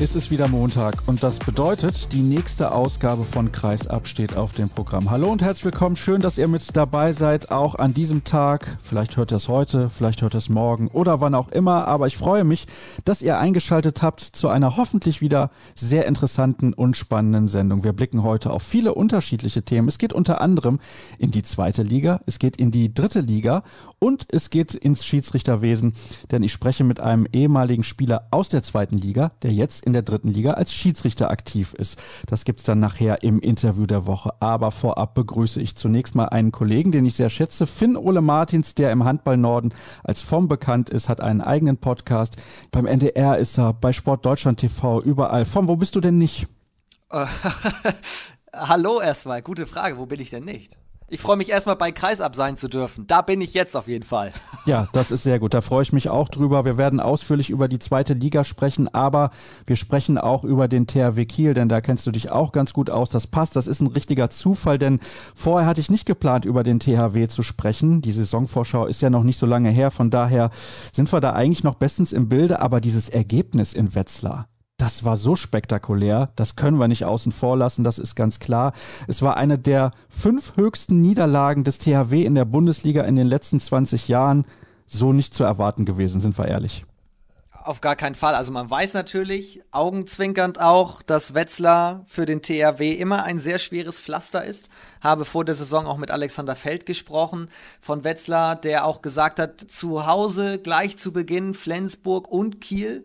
Ist es wieder Montag und das bedeutet, die nächste Ausgabe von Kreisab steht auf dem Programm. Hallo und herzlich willkommen, schön, dass ihr mit dabei seid, auch an diesem Tag. Vielleicht hört ihr es heute, vielleicht hört ihr es morgen oder wann auch immer, aber ich freue mich, dass ihr eingeschaltet habt zu einer hoffentlich wieder sehr interessanten und spannenden Sendung. Wir blicken heute auf viele unterschiedliche Themen. Es geht unter anderem in die zweite Liga, es geht in die dritte Liga und es geht ins Schiedsrichterwesen, denn ich spreche mit einem ehemaligen Spieler aus der zweiten Liga, der jetzt in der dritten Liga als Schiedsrichter aktiv ist. Das gibt's dann nachher im Interview der Woche. Aber vorab begrüße ich zunächst mal einen Kollegen, den ich sehr schätze, Finn Ole Martins, der im Handball Norden als FOM bekannt ist, hat einen eigenen Podcast. Beim NDR ist er, bei Sport Deutschland TV, überall. FOM, wo bist du denn nicht? Hallo erstmal, gute Frage, wo bin ich denn nicht? Ich freue mich erstmal bei Kreisab sein zu dürfen. Da bin ich jetzt auf jeden Fall. Ja, das ist sehr gut. Da freue ich mich auch drüber. Wir werden ausführlich über die zweite Liga sprechen, aber wir sprechen auch über den THW Kiel, denn da kennst du dich auch ganz gut aus. Das passt. Das ist ein richtiger Zufall, denn vorher hatte ich nicht geplant, über den THW zu sprechen. Die Saisonvorschau ist ja noch nicht so lange her. Von daher sind wir da eigentlich noch bestens im Bilde, aber dieses Ergebnis in Wetzlar, das war so spektakulär, das können wir nicht außen vor lassen, das ist ganz klar. Es war eine der fünf höchsten Niederlagen des THW in der Bundesliga in den letzten 20 Jahren. So nicht zu erwarten gewesen, sind wir ehrlich. Auf gar keinen Fall. Also man weiß natürlich, augenzwinkernd auch, dass Wetzlar für den THW immer ein sehr schweres Pflaster ist. Habe vor der Saison auch mit Alexander Feld gesprochen von Wetzlar, der auch gesagt hat, zu Hause gleich zu Beginn Flensburg und Kiel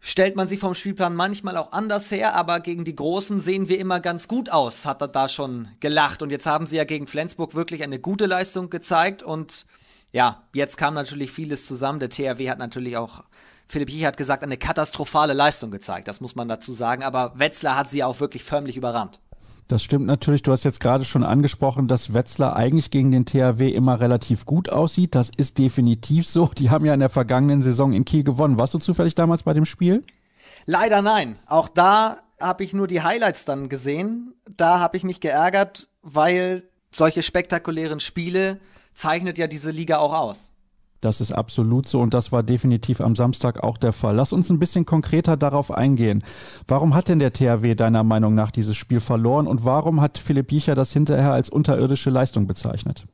stellt man sie vom Spielplan manchmal auch anders her, aber gegen die Großen sehen wir immer ganz gut aus, hat er da schon gelacht. Und jetzt haben sie ja gegen Flensburg wirklich eine gute Leistung gezeigt und ja, jetzt kam natürlich vieles zusammen. Der THW hat natürlich auch, Philipp Jich hat gesagt, eine katastrophale Leistung gezeigt. Das muss man dazu sagen. Aber Wetzlar hat sie auch wirklich förmlich überrannt. Das stimmt natürlich. Du hast jetzt gerade schon angesprochen, dass Wetzlar eigentlich gegen den THW immer relativ gut aussieht. Das ist definitiv so. Die haben ja in der vergangenen Saison in Kiel gewonnen. Warst du zufällig damals bei dem Spiel? Leider nein. Auch da habe ich nur die Highlights dann gesehen. Da habe ich mich geärgert, weil solche spektakulären Spiele zeichnet ja diese Liga auch aus. Das ist absolut so und das war definitiv am Samstag auch der Fall. Lass uns ein bisschen konkreter darauf eingehen. Warum hat denn der THW deiner Meinung nach dieses Spiel verloren und warum hat Philipp Jicher das hinterher als unterirdische Leistung bezeichnet?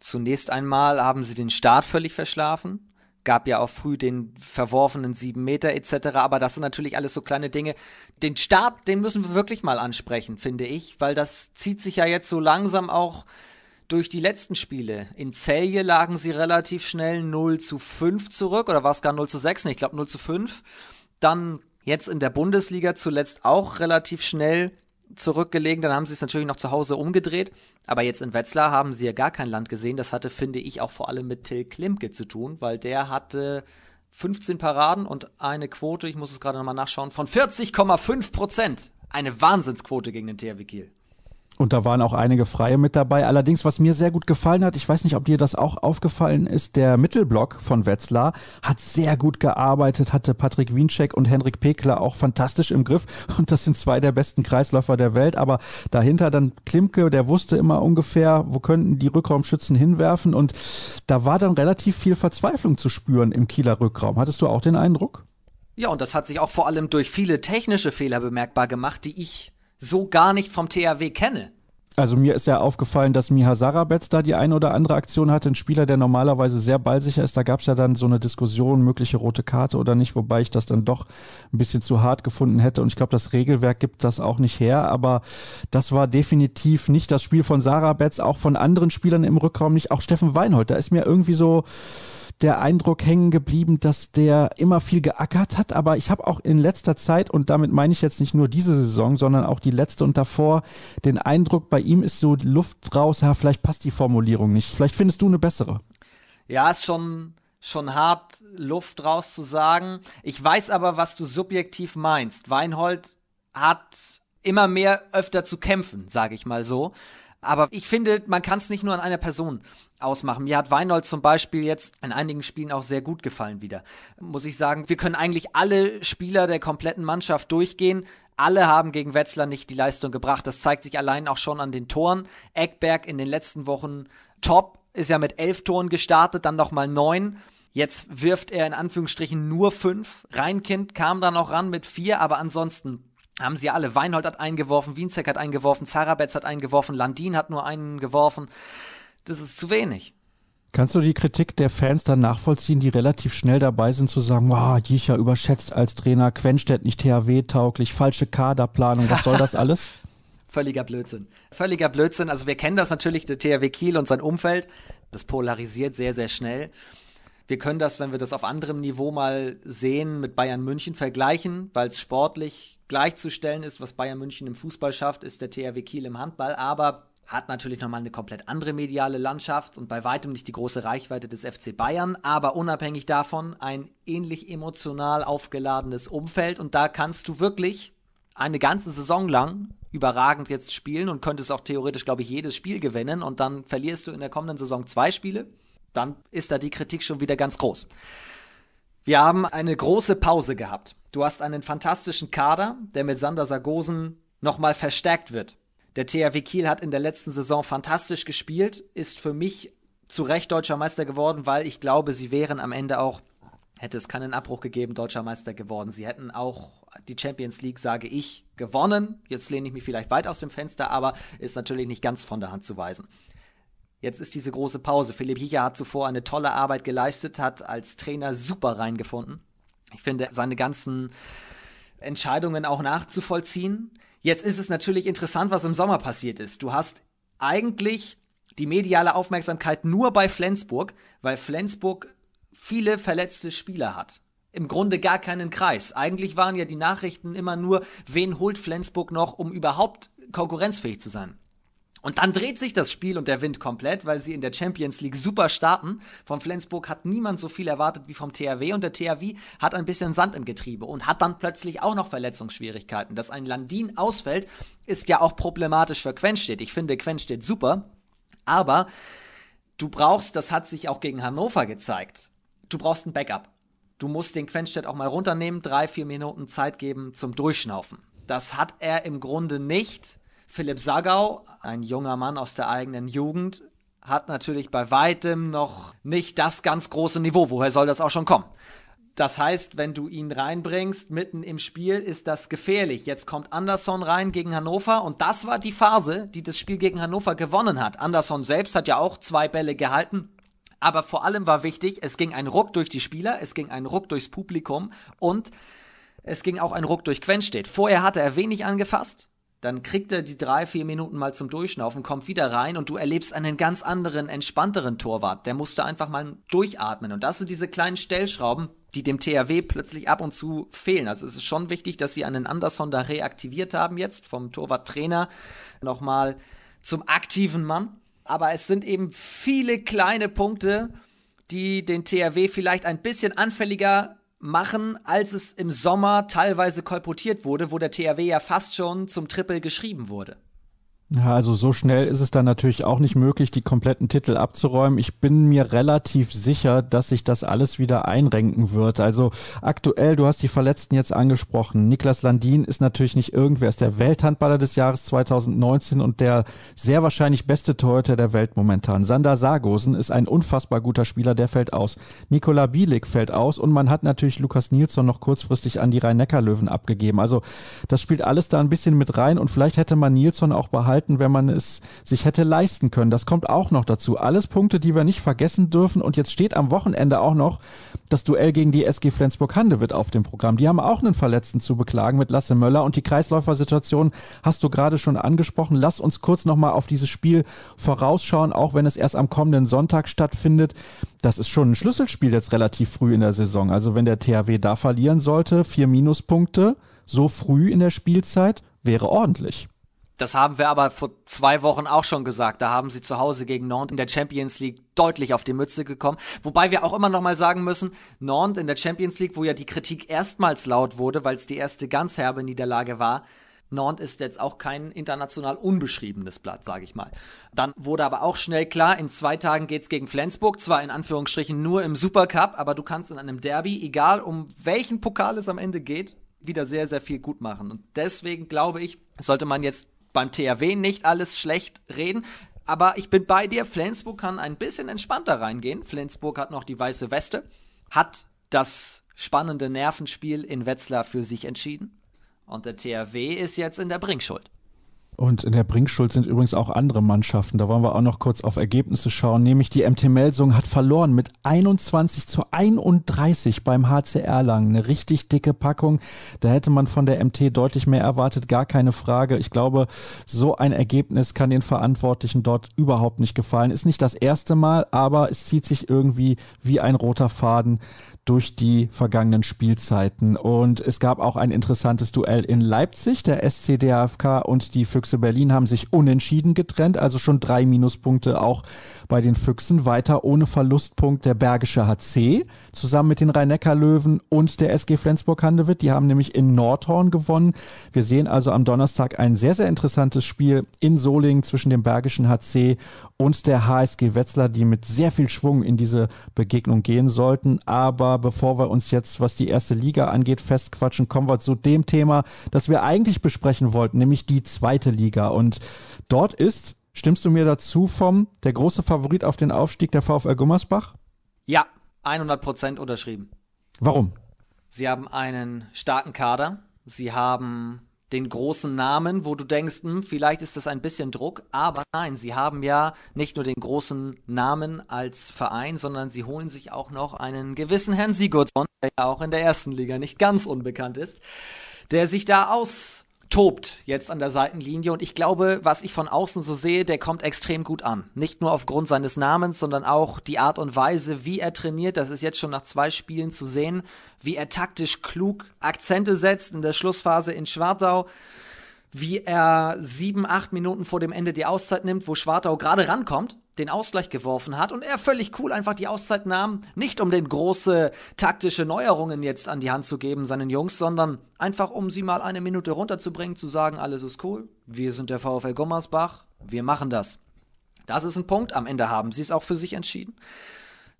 Zunächst einmal haben sie den Start völlig verschlafen. Gab ja auch früh den verworfenen sieben Meter etc. Aber das sind natürlich alles so kleine Dinge. Den Start, den müssen wir wirklich mal ansprechen, finde ich, weil das zieht sich ja jetzt so langsam auch durch die letzten Spiele. In Celje lagen sie relativ schnell 0 zu 5 zurück oder war es gar 0 zu 6? Ich glaube 0 zu 5. Dann jetzt in der Bundesliga zuletzt auch relativ schnell zurückgelegen. Dann haben sie es natürlich noch zu Hause umgedreht. Aber jetzt in Wetzlar haben sie ja gar kein Land gesehen. Das hatte, finde ich, auch vor allem mit Till Klimke zu tun, weil der hatte 15 Paraden und eine Quote, ich muss es gerade nochmal nachschauen, von 40,5 Prozent. Eine Wahnsinnsquote gegen den THW Kiel. Und da waren auch einige Freie mit dabei. Allerdings, was mir sehr gut gefallen hat, ich weiß nicht, ob dir das auch aufgefallen ist, der Mittelblock von Wetzlar hat sehr gut gearbeitet, hatte Patrick Wiencheck und Henrik Pekler auch fantastisch im Griff. Und das sind zwei der besten Kreisläufer der Welt. Aber dahinter dann Klimke, der wusste immer ungefähr, wo könnten die Rückraumschützen hinwerfen. Und da war dann relativ viel Verzweiflung zu spüren im Kieler Rückraum. Hattest du auch den Eindruck? Ja, und das hat sich auch vor allem durch viele technische Fehler bemerkbar gemacht, die ich so gar nicht vom THW kenne. Also mir ist ja aufgefallen, dass Miha Sarabetz da die eine oder andere Aktion hatte. Ein Spieler, der normalerweise sehr ballsicher ist. Da gab es ja dann so eine Diskussion, mögliche rote Karte oder nicht, wobei ich das dann doch ein bisschen zu hart gefunden hätte. Und ich glaube, das Regelwerk gibt das auch nicht her. Aber das war definitiv nicht das Spiel von Sarabetz, auch von anderen Spielern im Rückraum nicht. Auch Steffen Weinhold, da ist mir irgendwie so der Eindruck hängen geblieben, dass der immer viel geackert hat. Aber ich habe auch in letzter Zeit, und damit meine ich jetzt nicht nur diese Saison, sondern auch die letzte und davor, den Eindruck, bei ihm ist so Luft raus, ja, vielleicht passt die Formulierung nicht. Vielleicht findest du eine bessere. Ja, ist schon, schon hart, Luft raus zu sagen. Ich weiß aber, was du subjektiv meinst. Weinhold hat immer mehr öfter zu kämpfen, sage ich mal so. Aber ich finde, man kann es nicht nur an einer Person ausmachen. Mir hat Weinhold zum Beispiel jetzt in einigen Spielen auch sehr gut gefallen wieder. Muss ich sagen, wir können eigentlich alle Spieler der kompletten Mannschaft durchgehen. Alle haben gegen Wetzlar nicht die Leistung gebracht. Das zeigt sich allein auch schon an den Toren. Eckberg in den letzten Wochen top, ist ja mit elf Toren gestartet, dann nochmal neun. Jetzt wirft er in Anführungsstrichen nur fünf. Reinkind kam da noch ran mit vier, aber ansonsten haben sie alle. Weinhold hat eingeworfen, Wienzek hat eingeworfen, Zarabetz hat eingeworfen, Landin hat nur einen geworfen. Das ist zu wenig. Kannst du die Kritik der Fans dann nachvollziehen, die relativ schnell dabei sind zu sagen, wow, Jicha überschätzt als Trainer, Quenstedt nicht THW-tauglich, falsche Kaderplanung, was soll das alles? Völliger Blödsinn. Völliger Blödsinn. Also wir kennen das natürlich, der THW Kiel und sein Umfeld. Das polarisiert sehr, sehr schnell. Wir können das, wenn wir das auf anderem Niveau mal sehen, mit Bayern München vergleichen, weil es sportlich gleichzustellen ist, was Bayern München im Fußball schafft, ist der THW Kiel im Handball. Aber hat natürlich nochmal eine komplett andere mediale Landschaft und bei weitem nicht die große Reichweite des FC Bayern, aber unabhängig davon ein ähnlich emotional aufgeladenes Umfeld und da kannst du wirklich eine ganze Saison lang überragend jetzt spielen und könntest auch theoretisch, glaube ich, jedes Spiel gewinnen und dann verlierst du in der kommenden Saison zwei Spiele, dann ist da die Kritik schon wieder ganz groß. Wir haben eine große Pause gehabt. Du hast einen fantastischen Kader, der mit Sander Sargosen nochmal verstärkt wird. Der THW Kiel hat in der letzten Saison fantastisch gespielt, ist für mich zu Recht deutscher Meister geworden, weil ich glaube, sie wären am Ende auch, hätte es keinen Abbruch gegeben, deutscher Meister geworden. Sie hätten auch die Champions League, sage ich, gewonnen. Jetzt lehne ich mich vielleicht weit aus dem Fenster, aber ist natürlich nicht ganz von der Hand zu weisen. Jetzt ist diese große Pause. Philipp Hiecher hat zuvor eine tolle Arbeit geleistet, hat als Trainer super reingefunden. Ich finde, seine ganzen Entscheidungen auch nachzuvollziehen. Jetzt ist es natürlich interessant, was im Sommer passiert ist. Du hast eigentlich die mediale Aufmerksamkeit nur bei Flensburg, weil Flensburg viele verletzte Spieler hat. Im Grunde gar keinen Kreis. Eigentlich waren ja die Nachrichten immer nur, wen holt Flensburg noch, um überhaupt konkurrenzfähig zu sein. Und dann dreht sich das Spiel und der Wind komplett, weil sie in der Champions League super starten. Vom Flensburg hat niemand so viel erwartet wie vom THW und der THW hat ein bisschen Sand im Getriebe und hat dann plötzlich auch noch Verletzungsschwierigkeiten. Dass ein Landin ausfällt, ist ja auch problematisch für Quenstedt. Ich finde Quenstedt super, aber du brauchst, das hat sich auch gegen Hannover gezeigt, du brauchst ein Backup. Du musst den Quenstedt auch mal runternehmen, drei, vier Minuten Zeit geben zum Durchschnaufen. Das hat er im Grunde nicht Philipp Sagau, ein junger Mann aus der eigenen Jugend, hat natürlich bei weitem noch nicht das ganz große Niveau. Woher soll das auch schon kommen? Das heißt, wenn du ihn reinbringst mitten im Spiel, ist das gefährlich. Jetzt kommt Anderson rein gegen Hannover und das war die Phase, die das Spiel gegen Hannover gewonnen hat. Anderson selbst hat ja auch zwei Bälle gehalten. Aber vor allem war wichtig, es ging ein Ruck durch die Spieler, es ging ein Ruck durchs Publikum und es ging auch ein Ruck durch Quenstedt. Vorher hatte er wenig angefasst, dann kriegt er die drei, vier Minuten mal zum Durchschnaufen, kommt wieder rein und du erlebst einen ganz anderen, entspannteren Torwart. Der musste einfach mal durchatmen. Und das sind diese kleinen Stellschrauben, die dem THW plötzlich ab und zu fehlen. Also es ist schon wichtig, dass sie einen Anderson da reaktiviert haben jetzt, vom Torwarttrainer nochmal zum aktiven Mann. Aber es sind eben viele kleine Punkte, die den THW vielleicht ein bisschen anfälliger machen, als es im Sommer teilweise kolportiert wurde, wo der THW ja fast schon zum Triple geschrieben wurde. Ja, also so schnell ist es dann natürlich auch nicht möglich, die kompletten Titel abzuräumen. Ich bin mir relativ sicher, dass sich das alles wieder einrenken wird. Also aktuell, du hast die Verletzten jetzt angesprochen. Niklas Landin ist natürlich nicht irgendwer, ist der Welthandballer des Jahres 2019 und der sehr wahrscheinlich beste Torhüter der Welt momentan. Sander Sargosen ist ein unfassbar guter Spieler, der fällt aus. Nikola Bielik fällt aus und man hat natürlich Lukas Nilsson noch kurzfristig an die Rhein-Neckar-Löwen abgegeben. Also das spielt alles da ein bisschen mit rein und vielleicht hätte man Nilsson auch behalten gehalten, wenn man es sich hätte leisten können. Das kommt auch noch dazu. Alles Punkte, die wir nicht vergessen dürfen. Und jetzt steht am Wochenende auch noch das Duell gegen die SG Flensburg-Handewitt auf dem Programm. Die haben auch einen Verletzten zu beklagen mit Lasse Möller. Und die Kreisläufersituation hast du gerade schon angesprochen. Lass uns kurz nochmal auf dieses Spiel vorausschauen, auch wenn es erst am kommenden Sonntag stattfindet. Das ist schon ein Schlüsselspiel jetzt relativ früh in der Saison. Also wenn der THW da verlieren sollte, vier Minuspunkte so früh in der Spielzeit, wäre ordentlich. Das haben wir aber vor zwei Wochen auch schon gesagt. Da haben sie zu Hause gegen Nantes in der Champions League deutlich auf die Mütze gekommen. Wobei wir auch immer noch mal sagen müssen, Nantes in der Champions League, wo ja die Kritik erstmals laut wurde, weil es die erste ganz herbe Niederlage war, Nantes ist jetzt auch kein international unbeschriebenes Blatt, sage ich mal. Dann wurde aber auch schnell klar, in zwei Tagen geht's gegen Flensburg, zwar in Anführungsstrichen nur im Supercup, aber du kannst in einem Derby, egal um welchen Pokal es am Ende geht, wieder sehr, sehr viel gut machen. Und deswegen glaube ich, sollte man jetzt beim THW nicht alles schlecht reden. Aber ich bin bei dir, Flensburg kann ein bisschen entspannter reingehen. Flensburg hat noch die weiße Weste, hat das spannende Nervenspiel in Wetzlar für sich entschieden. Und der THW ist jetzt in der Bringschuld. Und in der Bringschuld sind übrigens auch andere Mannschaften. Da wollen wir auch noch kurz auf Ergebnisse schauen. Nämlich die MT Melsung hat verloren mit 21 zu 31 beim HC Erlangen. Eine richtig dicke Packung. Da hätte man von der MT deutlich mehr erwartet, gar keine Frage. Ich glaube, so ein Ergebnis kann den Verantwortlichen dort überhaupt nicht gefallen. Ist nicht das erste Mal, aber es zieht sich irgendwie wie ein roter Faden durch die vergangenen Spielzeiten. Und es gab auch ein interessantes Duell in Leipzig. Der SCDFK und die Füchse Berlin haben sich unentschieden getrennt, also schon drei Minuspunkte auch bei den Füchsen. Weiter ohne Verlustpunkt der Bergische HC zusammen mit den Rhein-Neckar-Löwen und der SG Flensburg-Handewitt. Die haben nämlich in Nordhorn gewonnen. Wir sehen also am Donnerstag ein sehr, sehr interessantes Spiel in Solingen zwischen dem Bergischen HC und der HSG Wetzlar, die mit sehr viel Schwung in diese Begegnung gehen sollten. Aber bevor wir uns jetzt, was die erste Liga angeht, festquatschen, kommen wir zu dem Thema, das wir eigentlich besprechen wollten, nämlich die zweite Liga. Und dort ist, stimmst du mir dazu vom, der große Favorit auf den Aufstieg der VfL Gummersbach? Ja, 100 Prozent unterschrieben. Warum? Sie haben einen starken Kader. Sie haben den großen Namen, wo du denkst, hm, vielleicht ist das ein bisschen Druck, aber nein, sie haben ja nicht nur den großen Namen als Verein, sondern sie holen sich auch noch einen gewissen Herrn Sigurdsson, der ja auch in der ersten Liga nicht ganz unbekannt ist, der sich da aus tobt jetzt an der Seitenlinie und ich glaube, was ich von außen so sehe, der kommt extrem gut an. Nicht nur aufgrund seines Namens, sondern auch die Art und Weise, wie er trainiert. Das ist jetzt schon nach zwei Spielen zu sehen, wie er taktisch klug Akzente setzt in der Schlussphase in Schwartau wie er sieben, acht Minuten vor dem Ende die Auszeit nimmt, wo Schwartau gerade rankommt, den Ausgleich geworfen hat und er völlig cool einfach die Auszeit nahm, nicht um den große taktische Neuerungen jetzt an die Hand zu geben seinen Jungs, sondern einfach um sie mal eine Minute runterzubringen, zu sagen, alles ist cool, wir sind der VfL Gummersbach, wir machen das. Das ist ein Punkt, am Ende haben sie es auch für sich entschieden.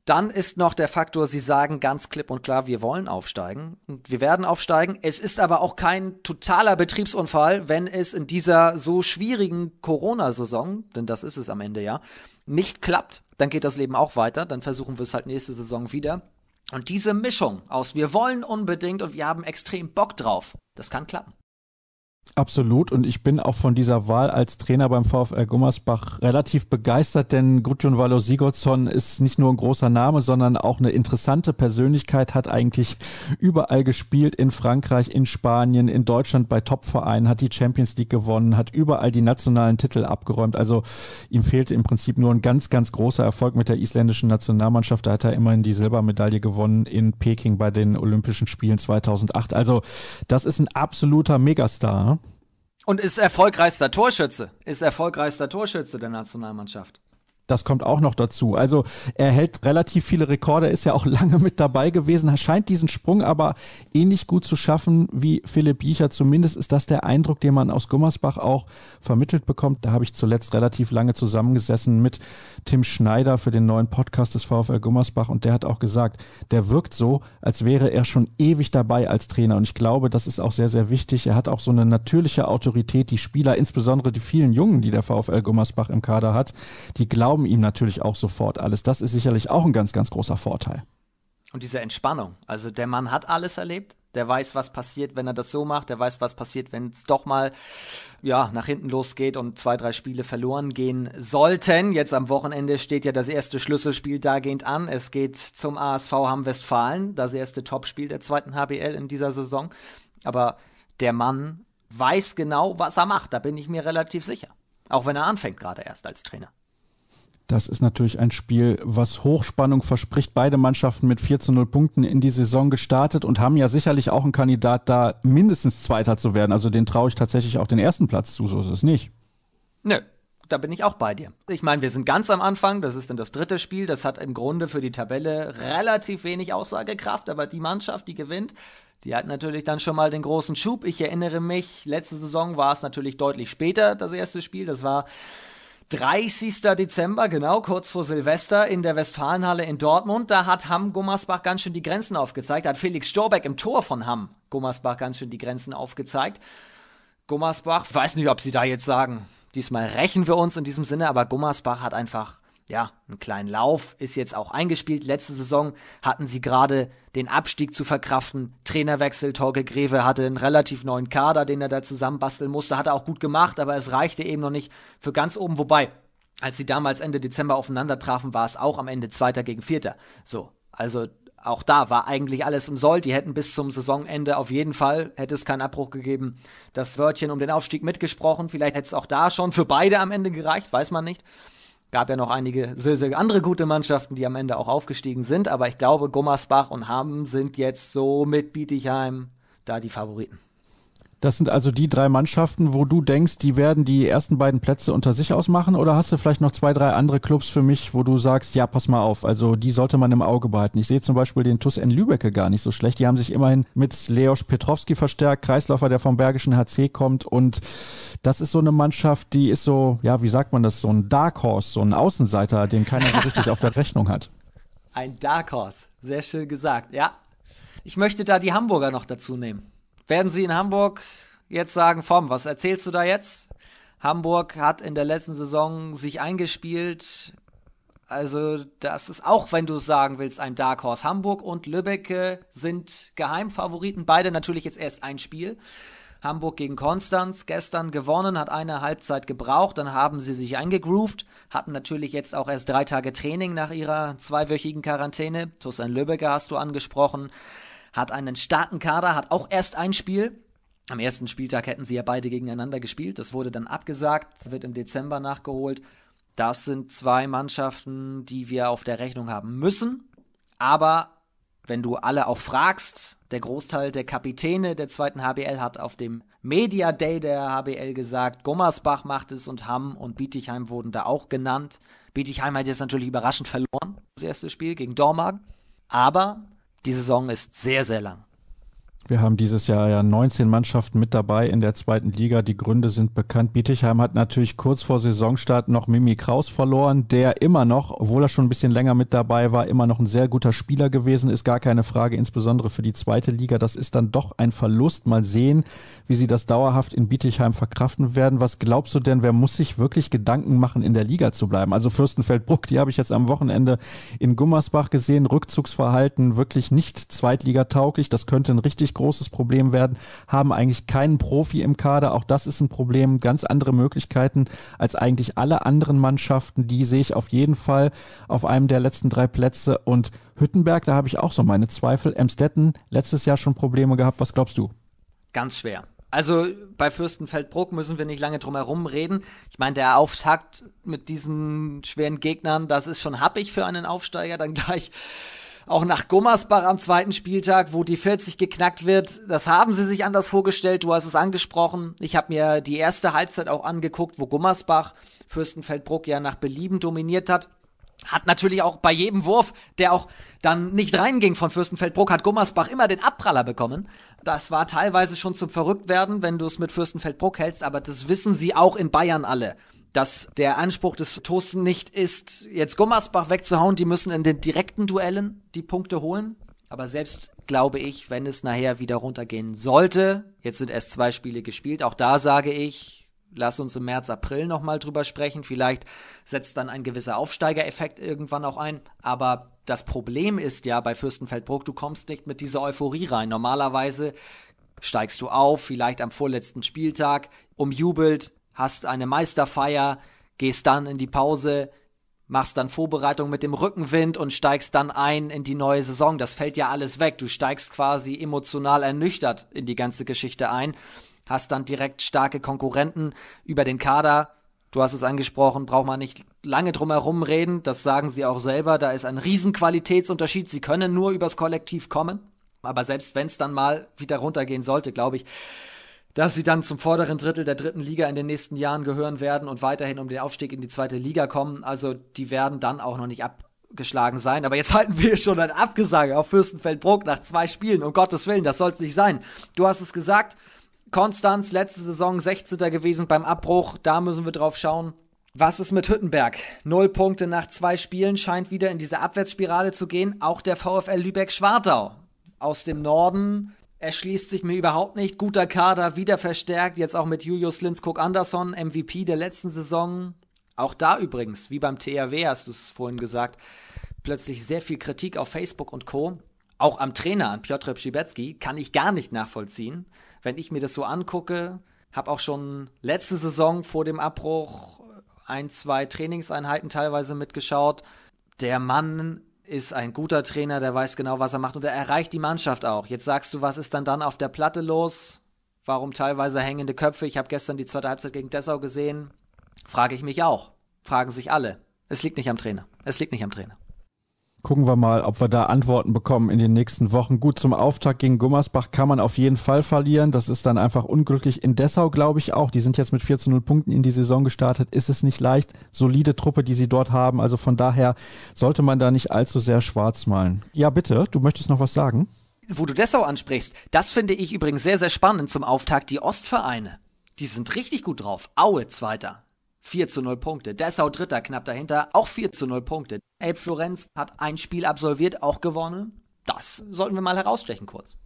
Dann ist noch der Faktor, sie sagen ganz klipp und klar, wir wollen aufsteigen und wir werden aufsteigen. Es ist aber auch kein totaler Betriebsunfall, wenn es in dieser so schwierigen Corona-Saison, denn das ist es am Ende ja, nicht klappt. Dann geht das Leben auch weiter, dann versuchen wir es halt nächste Saison wieder. Und diese Mischung aus wir wollen unbedingt und wir haben extrem Bock drauf, das kann klappen. Absolut. Und ich bin auch von dieser Wahl als Trainer beim VfL Gummersbach relativ begeistert, denn Gudjon Valo Sigurdsson ist nicht nur ein großer Name, sondern auch eine interessante Persönlichkeit, hat eigentlich überall gespielt, in Frankreich, in Spanien, in Deutschland bei Topvereinen, hat die Champions League gewonnen, hat überall die nationalen Titel abgeräumt, also ihm fehlte im Prinzip nur ein ganz, ganz großer Erfolg mit der isländischen Nationalmannschaft, da hat er immerhin die Silbermedaille gewonnen in Peking bei den Olympischen Spielen 2008, also das ist ein absoluter Megastar. Und ist erfolgreichster Torschütze. Ist erfolgreichster Torschütze der Nationalmannschaft. Das kommt auch noch dazu. Also er hält relativ viele Rekorde, ist ja auch lange mit dabei gewesen. Scheint diesen Sprung aber ähnlich gut zu schaffen wie Philipp Biecher. Zumindest ist das der Eindruck, den man aus Gummersbach auch vermittelt bekommt. Da habe ich zuletzt relativ lange zusammengesessen mit Tim Schneider für den neuen Podcast des VfL Gummersbach und der hat auch gesagt, der wirkt so, als wäre er schon ewig dabei als Trainer. Und ich glaube, das ist auch sehr, sehr wichtig. Er hat auch so eine natürliche Autorität. Die Spieler, insbesondere die vielen Jungen, die der VfL Gummersbach im Kader hat, die glauben, glauben ihm natürlich auch sofort alles. Das ist sicherlich auch ein ganz, ganz großer Vorteil. Und diese Entspannung. Also der Mann hat alles erlebt. Der weiß, was passiert, wenn er das so macht. Der weiß, was passiert, wenn es doch mal ja, nach hinten losgeht und zwei, drei Spiele verloren gehen sollten. Jetzt am Wochenende steht ja das erste Schlüsselspiel dagehend an. Es geht zum ASV Hamm Westfalen, das erste Topspiel der zweiten HBL in dieser Saison. Aber der Mann weiß genau, was er macht. Da bin ich mir relativ sicher. Auch wenn er anfängt gerade erst als Trainer. Das ist natürlich ein Spiel, was Hochspannung verspricht. Beide Mannschaften mit 4 zu 0 Punkten in die Saison gestartet und haben ja sicherlich auch einen Kandidat da, mindestens Zweiter zu werden. Also den traue ich tatsächlich auch den ersten Platz zu, so ist es nicht. Nö, da bin ich auch bei dir. Ich meine, wir sind ganz am Anfang, das ist dann das dritte Spiel, das hat im Grunde für die Tabelle relativ wenig Aussagekraft, aber die Mannschaft, die gewinnt, die hat natürlich dann schon mal den großen Schub. Ich erinnere mich, letzte Saison war es natürlich deutlich später, das erste Spiel, das war 30. Dezember, genau, kurz vor Silvester in der Westfalenhalle in Dortmund. Da hat Hamm Gummersbach ganz schön die Grenzen aufgezeigt. Da hat Felix Storbeck im Tor von Hamm Gummersbach ganz schön die Grenzen aufgezeigt. Gummersbach, weiß nicht, ob sie da jetzt sagen, diesmal rächen wir uns in diesem Sinne, aber Gummersbach hat einfach ja, einen kleinen Lauf, ist jetzt auch eingespielt. Letzte Saison hatten sie gerade den Abstieg zu verkraften. Trainerwechsel, Torge Greve hatte einen relativ neuen Kader, den er da zusammenbasteln musste. Hat er auch gut gemacht, aber es reichte eben noch nicht für ganz oben. Wobei, als sie damals Ende Dezember aufeinander trafen, war es auch am Ende Zweiter gegen Vierter. So, also auch da war eigentlich alles im Soll. Die hätten bis zum Saisonende auf jeden Fall, hätte es keinen Abbruch gegeben, das Wörtchen um den Aufstieg mitgesprochen. Vielleicht hätte es auch da schon für beide am Ende gereicht, weiß man nicht. Gab ja noch einige sehr, sehr andere gute Mannschaften, die am Ende auch aufgestiegen sind, aber ich glaube, Gummersbach und Hamm sind jetzt so mit Bietigheim da die Favoriten. Das sind also die drei Mannschaften, wo du denkst, die werden die ersten beiden Plätze unter sich ausmachen oder hast du vielleicht noch zwei, drei andere Clubs für mich, wo du sagst, ja, pass mal auf, also die sollte man im Auge behalten. Ich sehe zum Beispiel den TUS N Lübecke gar nicht so schlecht. Die haben sich immerhin mit Leoš Petrowski verstärkt, Kreisläufer, der vom Bergischen HC kommt und das ist so eine Mannschaft, die ist so, ja, wie sagt man das, so ein Dark Horse, so ein Außenseiter, den keiner so richtig auf der Rechnung hat. Ein Dark Horse, sehr schön gesagt, ja. Ich möchte da die Hamburger noch dazu nehmen. Werden Sie in Hamburg jetzt sagen, Vom, was erzählst du da jetzt? Hamburg hat in der letzten Saison sich eingespielt. Also, das ist auch, wenn du es sagen willst, ein Dark Horse. Hamburg und Lübeck sind Geheimfavoriten. Beide natürlich jetzt erst ein Spiel. Hamburg gegen Konstanz gestern gewonnen, hat eine Halbzeit gebraucht, dann haben sie sich eingegroovt, hatten natürlich jetzt auch erst drei Tage Training nach ihrer zweiwöchigen Quarantäne. Tussan Lübecker hast du angesprochen hat einen starken Kader, hat auch erst ein Spiel. Am ersten Spieltag hätten sie ja beide gegeneinander gespielt. Das wurde dann abgesagt, wird im Dezember nachgeholt. Das sind zwei Mannschaften, die wir auf der Rechnung haben müssen. Aber wenn du alle auch fragst, der Großteil der Kapitäne der zweiten HBL hat auf dem Media Day der HBL gesagt, Gummersbach macht es und Hamm und Bietigheim wurden da auch genannt. Bietigheim hat jetzt natürlich überraschend verloren, das erste Spiel gegen Dormagen. Aber die Saison ist sehr, sehr lang. Wir haben dieses Jahr ja 19 Mannschaften mit dabei in der zweiten Liga. Die Gründe sind bekannt. Bietigheim hat natürlich kurz vor Saisonstart noch Mimi Kraus verloren, der immer noch, obwohl er schon ein bisschen länger mit dabei war, immer noch ein sehr guter Spieler gewesen ist. Gar keine Frage, insbesondere für die zweite Liga. Das ist dann doch ein Verlust. Mal sehen, wie sie das dauerhaft in Bietigheim verkraften werden. Was glaubst du denn, wer muss sich wirklich Gedanken machen, in der Liga zu bleiben? Also Fürstenfeldbruck, die habe ich jetzt am Wochenende in Gummersbach gesehen. Rückzugsverhalten wirklich nicht zweitligatauglich. Das könnte ein richtig großes Problem werden, haben eigentlich keinen Profi im Kader. Auch das ist ein Problem. Ganz andere Möglichkeiten als eigentlich alle anderen Mannschaften. Die sehe ich auf jeden Fall auf einem der letzten drei Plätze. Und Hüttenberg, da habe ich auch so meine Zweifel. Emstetten, letztes Jahr schon Probleme gehabt. Was glaubst du? Ganz schwer. Also bei Fürstenfeldbruck müssen wir nicht lange drum herum reden. Ich meine, der Auftakt mit diesen schweren Gegnern, das ist schon happig für einen Aufsteiger. Dann gleich auch nach Gummersbach am zweiten Spieltag, wo die 40 geknackt wird. Das haben sie sich anders vorgestellt. Du hast es angesprochen. Ich habe mir die erste Halbzeit auch angeguckt, wo Gummersbach Fürstenfeldbruck ja nach Belieben dominiert hat. Hat natürlich auch bei jedem Wurf, der auch dann nicht reinging von Fürstenfeldbruck, hat Gummersbach immer den Abpraller bekommen. Das war teilweise schon zum Verrücktwerden, wenn du es mit Fürstenfeldbruck hältst, aber das wissen sie auch in Bayern alle dass der Anspruch des Toasten nicht ist, jetzt Gummersbach wegzuhauen, die müssen in den direkten Duellen die Punkte holen. Aber selbst glaube ich, wenn es nachher wieder runtergehen sollte, jetzt sind erst zwei Spiele gespielt, auch da sage ich, lass uns im März, April nochmal drüber sprechen. Vielleicht setzt dann ein gewisser Aufsteigereffekt irgendwann auch ein. Aber das Problem ist ja bei Fürstenfeldbruck, du kommst nicht mit dieser Euphorie rein. Normalerweise steigst du auf, vielleicht am vorletzten Spieltag, umjubelt, hast eine Meisterfeier, gehst dann in die Pause, machst dann Vorbereitung mit dem Rückenwind und steigst dann ein in die neue Saison. Das fällt ja alles weg. Du steigst quasi emotional ernüchtert in die ganze Geschichte ein, hast dann direkt starke Konkurrenten über den Kader. Du hast es angesprochen, braucht man nicht lange drum herum reden. Das sagen sie auch selber. Da ist ein Riesenqualitätsunterschied. Sie können nur übers Kollektiv kommen. Aber selbst wenn es dann mal wieder runtergehen sollte, glaube ich, dass sie dann zum vorderen Drittel der dritten Liga in den nächsten Jahren gehören werden und weiterhin um den Aufstieg in die zweite Liga kommen. Also die werden dann auch noch nicht abgeschlagen sein. Aber jetzt halten wir schon ein Abgesage auf Fürstenfeldbruck nach zwei Spielen. Um Gottes Willen, das soll es nicht sein. Du hast es gesagt, Konstanz letzte Saison 16. gewesen beim Abbruch. Da müssen wir drauf schauen. Was ist mit Hüttenberg? Null Punkte nach zwei Spielen scheint wieder in diese Abwärtsspirale zu gehen. Auch der VfL Lübeck-Schwartau aus dem Norden erschließt sich mir überhaupt nicht. Guter Kader, wieder verstärkt, jetzt auch mit Julius Linskog Andersson, MVP der letzten Saison. Auch da übrigens, wie beim THW hast du es vorhin gesagt, plötzlich sehr viel Kritik auf Facebook und Co. Auch am Trainer, an Piotr Pschibecki, kann ich gar nicht nachvollziehen. Wenn ich mir das so angucke, habe auch schon letzte Saison vor dem Abbruch ein, zwei Trainingseinheiten teilweise mitgeschaut. Der Mann ist ein guter Trainer, der weiß genau, was er macht und er erreicht die Mannschaft auch. Jetzt sagst du, was ist dann dann auf der Platte los? Warum teilweise hängende Köpfe? Ich habe gestern die zweite Halbzeit gegen Dessau gesehen. Frage ich mich auch. Fragen sich alle. Es liegt nicht am Trainer. Es liegt nicht am Trainer. Gucken wir mal, ob wir da Antworten bekommen in den nächsten Wochen. Gut, zum Auftakt gegen Gummersbach kann man auf jeden Fall verlieren. Das ist dann einfach unglücklich. In Dessau glaube ich auch. Die sind jetzt mit 4 zu 0 Punkten in die Saison gestartet. Ist es nicht leicht. Solide Truppe, die sie dort haben. Also von daher sollte man da nicht allzu sehr schwarz malen. Ja, bitte. Du möchtest noch was sagen? Wo du Dessau ansprichst, das finde ich übrigens sehr, sehr spannend zum Auftakt. Die Ostvereine, die sind richtig gut drauf. Aue Zweiter, 4 zu 0 Punkte. Dessau Dritter knapp dahinter, auch 4 zu 0 Punkte. Elb Florenz hat ein Spiel absolviert, auch gewonnen. Das sollten wir mal herausstechen kurz.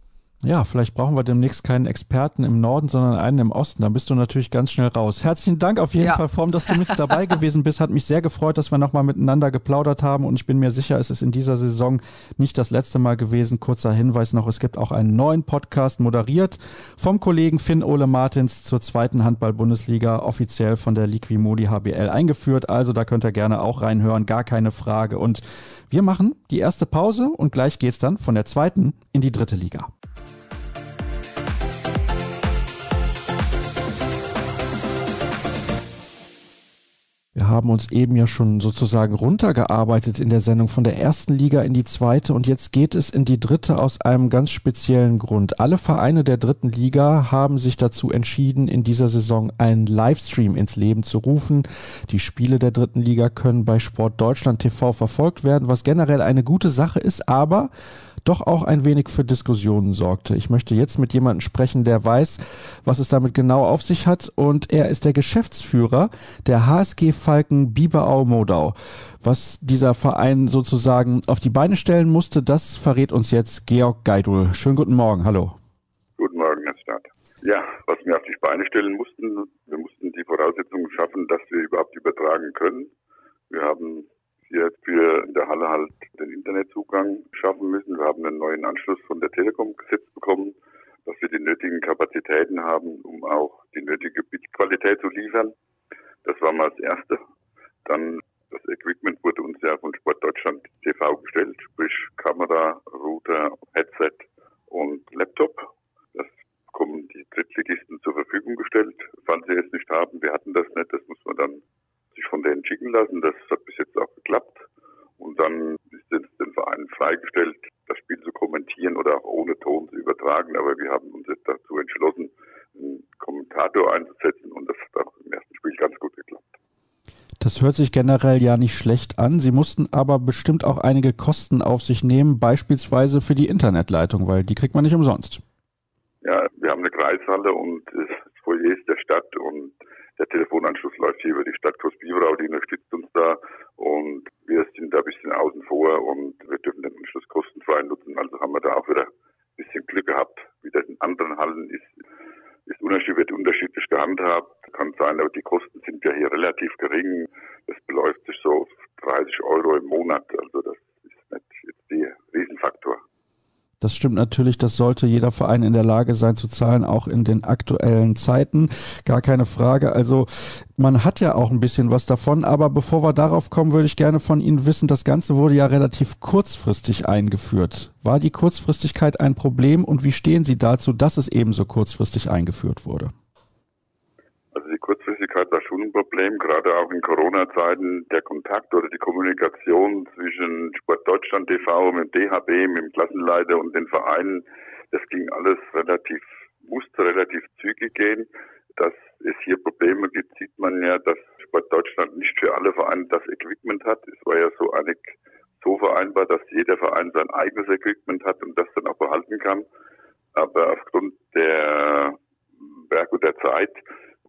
Ja, vielleicht brauchen wir demnächst keinen Experten im Norden, sondern einen im Osten. Dann bist du natürlich ganz schnell raus. Herzlichen Dank auf jeden ja. Fall, Form, dass du mit dabei gewesen bist. Hat mich sehr gefreut, dass wir nochmal miteinander geplaudert haben. Und ich bin mir sicher, es ist in dieser Saison nicht das letzte Mal gewesen. Kurzer Hinweis noch, es gibt auch einen neuen Podcast moderiert vom Kollegen Finn Ole Martins zur zweiten Handball-Bundesliga, offiziell von der Liquimodi HBL eingeführt. Also da könnt ihr gerne auch reinhören, gar keine Frage. Und wir machen die erste Pause und gleich geht's dann von der zweiten in die dritte Liga. Wir haben uns eben ja schon sozusagen runtergearbeitet in der Sendung von der ersten Liga in die zweite und jetzt geht es in die dritte aus einem ganz speziellen Grund. Alle Vereine der dritten Liga haben sich dazu entschieden, in dieser Saison einen Livestream ins Leben zu rufen. Die Spiele der dritten Liga können bei Sport Deutschland TV verfolgt werden, was generell eine gute Sache ist, aber doch auch ein wenig für Diskussionen sorgte. Ich möchte jetzt mit jemandem sprechen, der weiß, was es damit genau auf sich hat und er ist der Geschäftsführer der HSG Falken Biberau-Modau. Was dieser Verein sozusagen auf die Beine stellen musste, das verrät uns jetzt Georg Geidul. Schönen guten Morgen, hallo. Guten Morgen, Herr Staat. Ja, was wir auf die Beine stellen mussten, wir mussten die Voraussetzungen schaffen, dass wir überhaupt übertragen können. Wir haben hier für in der Halle halt den Internetzugang schaffen müssen. Wir haben einen neuen Anschluss von der Telekom gesetzt bekommen, dass wir die nötigen Kapazitäten haben, um auch die nötige Bitqualität zu liefern. Das war mal das Erste. Dann das Equipment wurde uns ja von Sport Deutschland TV gestellt, sprich Kamera, Router, Headset und Laptop. Das bekommen die Drittligisten zur Verfügung gestellt, falls sie es nicht haben. Wir hatten das nicht, das muss man dann sich von denen schicken lassen. Das hat bis jetzt auch geklappt. Und dann ist es den Vereinen freigestellt, das Spiel zu kommentieren oder auch ohne Ton zu übertragen. Aber wir haben uns jetzt dazu entschlossen, einen Kommentator einzusetzen und das hat auch im ersten Spiel ganz gut geklappt. Das hört sich generell ja nicht schlecht an. Sie mussten aber bestimmt auch einige Kosten auf sich nehmen, beispielsweise für die Internetleitung, weil die kriegt man nicht umsonst. Ja, wir haben eine Kreishalle und das Foyer ist der Stadt und der Telefonanschluss läuft hier über die Stadt Großbiberau, die unterstützt uns da und wir sind da ein bisschen außen vor und wir dürfen den Anschluss kostenfrei nutzen. Also haben wir da auch wieder ein bisschen Glück gehabt. Wie das in anderen Hallen ist, ist unterschiedlich, wird unterschiedlich gehandhabt. Kann sein, aber die Kosten sind ja hier relativ gering. Das beläuft sich so auf 30 Euro im Monat. Also das ist nicht jetzt der Riesenfaktor. Das stimmt natürlich, das sollte jeder Verein in der Lage sein zu zahlen, auch in den aktuellen Zeiten. Gar keine Frage. Also man hat ja auch ein bisschen was davon, aber bevor wir darauf kommen, würde ich gerne von Ihnen wissen, das Ganze wurde ja relativ kurzfristig eingeführt. War die Kurzfristigkeit ein Problem und wie stehen Sie dazu, dass es eben so kurzfristig eingeführt wurde? Kurzfristigkeit war schon ein Problem, gerade auch in Corona-Zeiten. Der Kontakt oder die Kommunikation zwischen Sport Deutschland TV, mit dem DHB, mit dem Klassenleiter und den Vereinen, das ging alles relativ, musste relativ zügig gehen. Dass es hier Probleme gibt, sieht man ja, dass Sport Deutschland nicht für alle Vereine das Equipment hat. Es war ja so einig so vereinbart, dass jeder Verein sein eigenes Equipment hat und das dann auch behalten kann. Aber aufgrund der Werk und der Zeit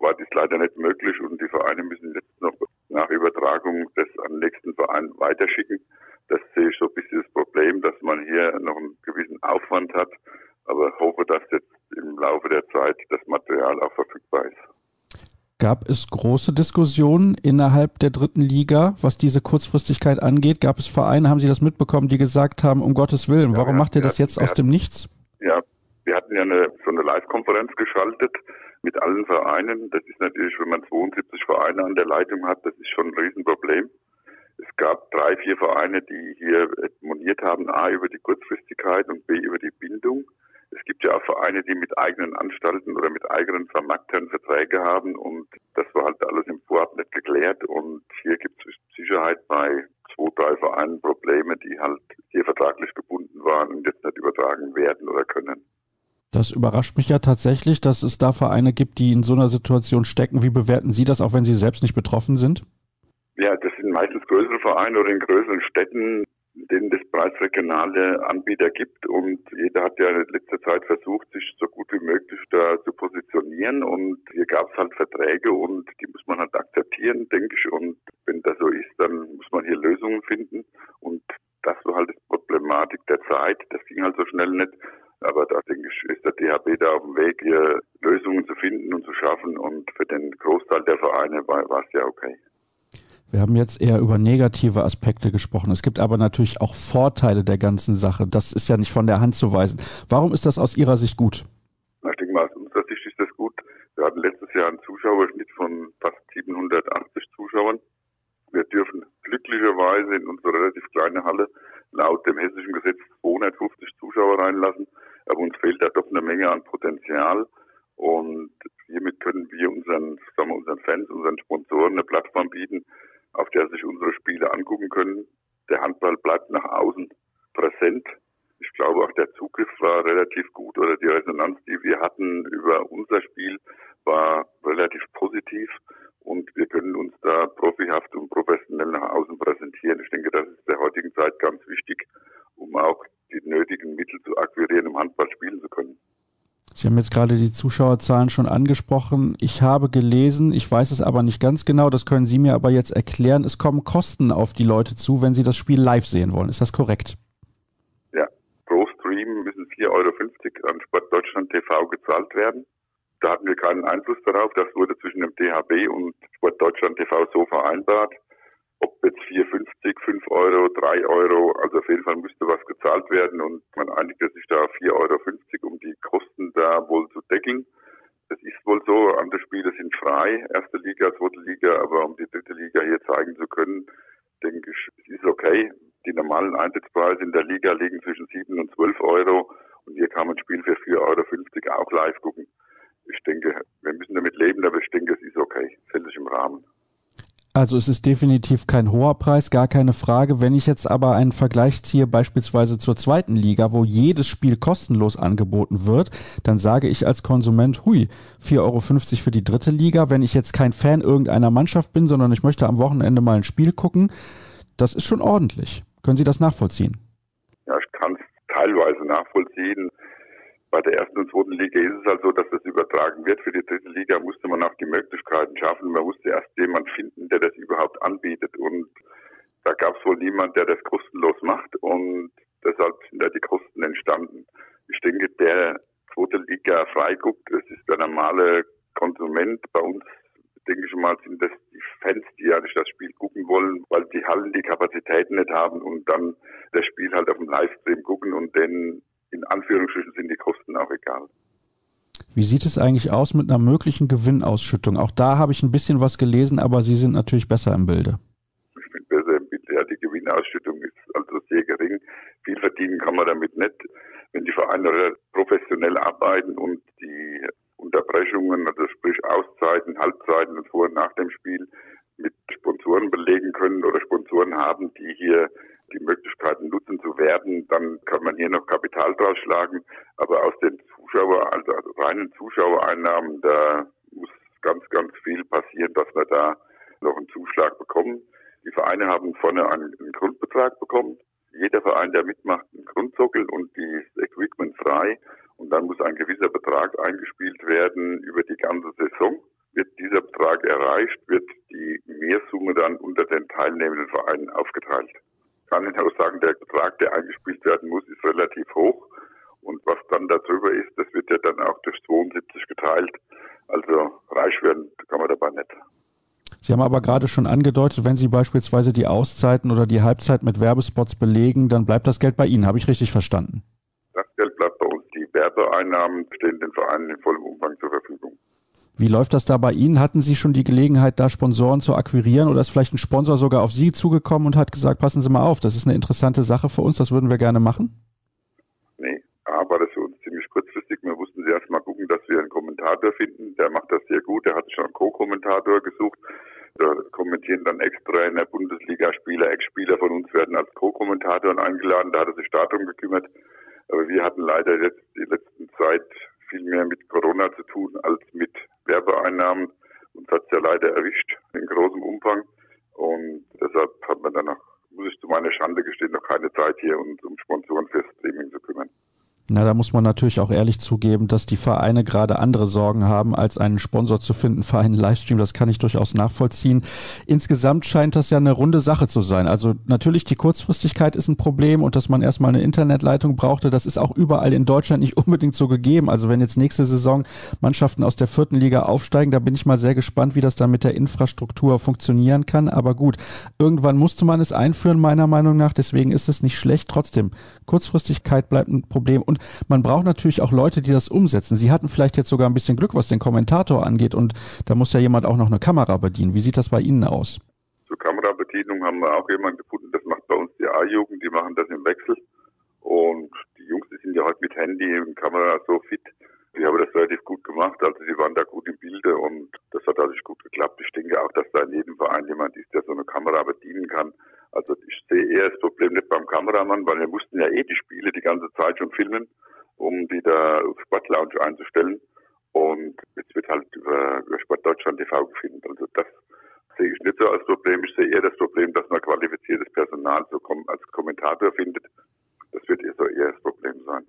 war dies leider nicht möglich und die Vereine müssen jetzt noch nach Übertragung das an den nächsten Verein weiterschicken. Das sehe ich so ein bisschen das Problem, dass man hier noch einen gewissen Aufwand hat, aber hoffe, dass jetzt im Laufe der Zeit das Material auch verfügbar ist. Gab es große Diskussionen innerhalb der dritten Liga, was diese Kurzfristigkeit angeht? Gab es Vereine, haben Sie das mitbekommen, die gesagt haben, um Gottes Willen, ja, warum macht ihr das jetzt aus dem Nichts? Ja, wir hatten ja eine, so eine Live-Konferenz geschaltet mit allen Vereinen. Das ist natürlich, wenn man 72 Vereine an der Leitung hat, das ist schon ein Riesenproblem. Es gab drei, vier Vereine, die hier moniert haben, A über die Kurzfristigkeit und B über die Bindung. Es gibt ja auch Vereine, die mit eigenen Anstalten oder mit eigenen Vermarktern Verträge haben und das war halt alles im Vorab nicht geklärt und hier gibt es Sicherheit bei zwei, drei Vereinen Probleme, die halt hier vertraglich gebunden waren und jetzt nicht übertragen werden oder können. Das überrascht mich ja tatsächlich, dass es da Vereine gibt, die in so einer Situation stecken. Wie bewerten Sie das, auch wenn Sie selbst nicht betroffen sind? Ja, das sind meistens größere Vereine oder in größeren Städten, denen es bereits regionale Anbieter gibt. Und jeder hat ja in letzter Zeit versucht, sich so gut wie möglich da zu positionieren. Und hier gab es halt Verträge und die muss man halt akzeptieren, denke ich. Und wenn das so ist, dann muss man hier Lösungen finden. Und das war halt die Problematik der Zeit. Das ging halt so schnell nicht. Aber da denke ich, ist der DHB da auf dem Weg, hier Lösungen zu finden und zu schaffen. Und für den Großteil der Vereine war, war es ja okay. Wir haben jetzt eher über negative Aspekte gesprochen. Es gibt aber natürlich auch Vorteile der ganzen Sache. Das ist ja nicht von der Hand zu weisen. Warum ist das aus Ihrer Sicht gut? Ich denke mal, aus unserer Sicht ist das gut. Wir hatten letztes Jahr einen Zuschauerschnitt von fast 780 Zuschauern. Wir dürfen glücklicherweise in unsere relativ kleine Halle laut dem hessischen Gesetz 250 Zuschauer reinlassen. Aber uns fehlt da doch eine Menge an Potenzial. Und hiermit können wir unseren, sagen wir, unseren Fans, unseren Sponsoren eine Plattform bieten, auf der sich unsere Spiele angucken können. Der Handball bleibt nach außen präsent. Ich glaube, auch der Zugriff war relativ gut oder die Resonanz, die wir hatten über unser Spiel, war relativ positiv und wir können uns da profihaft und professionell nach außen präsentieren. Ich denke, das ist der heutigen Zeit ganz wichtig, um auch nötigen Mittel zu akquirieren, um Handball spielen zu können. Sie haben jetzt gerade die Zuschauerzahlen schon angesprochen. Ich habe gelesen, ich weiß es aber nicht ganz genau, das können Sie mir aber jetzt erklären, es kommen Kosten auf die Leute zu, wenn sie das Spiel live sehen wollen. Ist das korrekt? Ja, pro Stream müssen 4,50 Euro an Sport Deutschland TV gezahlt werden. Da hatten wir keinen Einfluss darauf. Das wurde zwischen dem DHB und Sport Deutschland TV so vereinbart. Ob jetzt 4,50, 5 Euro, 3 Euro, also auf jeden Fall müsste was gezahlt werden und man einigte sich da auf 4,50 Euro, um die Kosten da wohl zu deckeln. Es ist wohl so, andere Spiele sind frei, erste Liga, zweite Liga, aber um die dritte Liga hier zeigen zu können, denke ich, es ist okay. Die normalen Eintrittspreise in der Liga liegen zwischen 7 und 12 Euro und hier kann man ein Spiel für 4,50 Euro auch live gucken. Ich denke, wir müssen damit leben, aber ich denke, es ist okay, völlig im Rahmen. Also es ist definitiv kein hoher Preis, gar keine Frage. Wenn ich jetzt aber einen Vergleich ziehe, beispielsweise zur zweiten Liga, wo jedes Spiel kostenlos angeboten wird, dann sage ich als Konsument, hui, 4,50 Euro für die dritte Liga. Wenn ich jetzt kein Fan irgendeiner Mannschaft bin, sondern ich möchte am Wochenende mal ein Spiel gucken, das ist schon ordentlich. Können Sie das nachvollziehen? Ja, ich kann es teilweise nachvollziehen. Bei der ersten und zweiten Liga ist es halt so, dass das übertragen wird. Für die dritte Liga musste man auch die Möglichkeiten schaffen. Man musste erst jemand finden, der das überhaupt anbietet. Und da gab es wohl niemand, der das kostenlos macht. Und deshalb sind da die Kosten entstanden. Ich denke, der zweite Liga freiguckt, das ist der normale Konsument. Bei uns, denke ich mal, sind das die Fans, die ja nicht das Spiel gucken wollen, weil die Hallen die Kapazitäten nicht haben und dann das Spiel halt auf dem Livestream gucken und den in Anführungsstrichen sind die Kosten auch egal. Wie sieht es eigentlich aus mit einer möglichen Gewinnausschüttung? Auch da habe ich ein bisschen was gelesen, aber Sie sind natürlich besser im Bilde. Ich bin besser im Bilde. Ja, die Gewinnausschüttung ist also sehr gering. Viel verdienen kann man damit nicht. Wenn die Vereine professionell arbeiten und die Unterbrechungen, also sprich Auszeiten, Halbzeiten und vor und nach dem Spiel mit Sponsoren belegen können oder Sponsoren haben, die hier die Möglichkeiten nutzen zu werden, dann kann man hier noch Kapital draus schlagen. Aber aus den Zuschauer, also, reinen Zuschauereinnahmen, da muss ganz, ganz viel passieren, dass wir da noch einen Zuschlag bekommen. Die Vereine haben vorne einen, Grundbetrag bekommen. Jeder Verein, der mitmacht, einen Grundsockel und das Equipment frei. Und dann muss ein gewisser Betrag eingespielt werden über die ganze Saison. Wird dieser Betrag erreicht, wird die Mehrsumme dann unter den teilnehmenden Vereinen aufgeteilt. Ich kann Ihnen auch sagen, der Betrag, der eingespielt werden muss, ist relativ hoch. Und was dann darüber ist, das wird ja dann auch durch 72 geteilt. Also reich werden kann man dabei nicht. Sie haben aber gerade schon angedeutet, wenn Sie beispielsweise die Auszeiten oder die Halbzeit mit Werbespots belegen, dann bleibt das Geld bei Ihnen. Habe ich richtig verstanden? Das Geld bleibt bei uns. Die Werbeeinnahmen stehen den Vereinen in vollem Umfang zur Verfügung. Wie läuft das da bei Ihnen? Hatten Sie schon die Gelegenheit, da Sponsoren zu akquirieren oder ist vielleicht ein Sponsor sogar auf Sie zugekommen und hat gesagt, passen Sie mal auf, das ist eine interessante Sache für uns, das würden wir gerne machen? Nee, A war das für uns ziemlich kurzfristig. Wir mussten erst mal gucken, dass wir einen Kommentator finden. Der macht das sehr gut. Der hat schon einen Co-Kommentator gesucht. Da kommentieren dann Ex-Trainer, Bundesligaspieler, Ex-Spieler von uns werden als Co-Kommentatoren eingeladen. Da hat er sich darum gekümmert. Aber wir hatten leider jetzt die letzten Zeit viel mehr mit Corona zu tun als mit Werbeeinnahmen. Uns hat es ja leider erwischt in großem Umfang. Und deshalb hat man dann noch, muss ich zu meiner Schande gestehen, noch keine Zeit hier, uns um Sponsoren fürs Streaming zu kümmern. Na, da muss man natürlich auch ehrlich zugeben, dass die Vereine gerade andere Sorgen haben, als einen Sponsor zu finden für einen Livestream. Das kann ich durchaus nachvollziehen. Insgesamt scheint das ja eine runde Sache zu sein. Also natürlich die Kurzfristigkeit ist ein Problem und dass man erstmal eine Internetleitung brauchte, das ist auch überall in Deutschland nicht unbedingt so gegeben. Also wenn jetzt nächste Saison Mannschaften aus der vierten Liga aufsteigen, da bin ich mal sehr gespannt, wie das dann mit der Infrastruktur funktionieren kann. Aber gut, irgendwann musste man es einführen, meiner Meinung nach. Deswegen ist es nicht schlecht. Trotzdem, Kurzfristigkeit bleibt ein Problem. Und und man braucht natürlich auch Leute, die das umsetzen. Sie hatten vielleicht jetzt sogar ein bisschen Glück, was den Kommentator angeht und da muss ja jemand auch noch eine Kamera bedienen. Wie sieht das bei Ihnen aus? Zur Kamerabedienung haben wir auch jemanden gefunden, das macht bei uns die A-Jugend, die machen das im Wechsel. Und die Jungs, die sind ja heute mit Handy und Kamera so fit, die haben das relativ gut gemacht. Also sie waren da gut im Bilde und das hat dadurch gut geklappt. Ich denke auch, dass da in jedem Verein jemand ist, der so eine Kamera bedienen kann. Also ich sehe eher das Problem nicht beim Kameramann, weil wir mussten ja eh die Spiele die ganze Zeit schon filmen, um die da auf Sportlounge einzustellen. Und jetzt wird halt über, über Sport Deutschland TV gefilmt. Also das sehe ich nicht so als Problem. Ich sehe eher das Problem, dass man qualifiziertes Personal so als Kommentator findet. Das wird eher so eher das Problem sein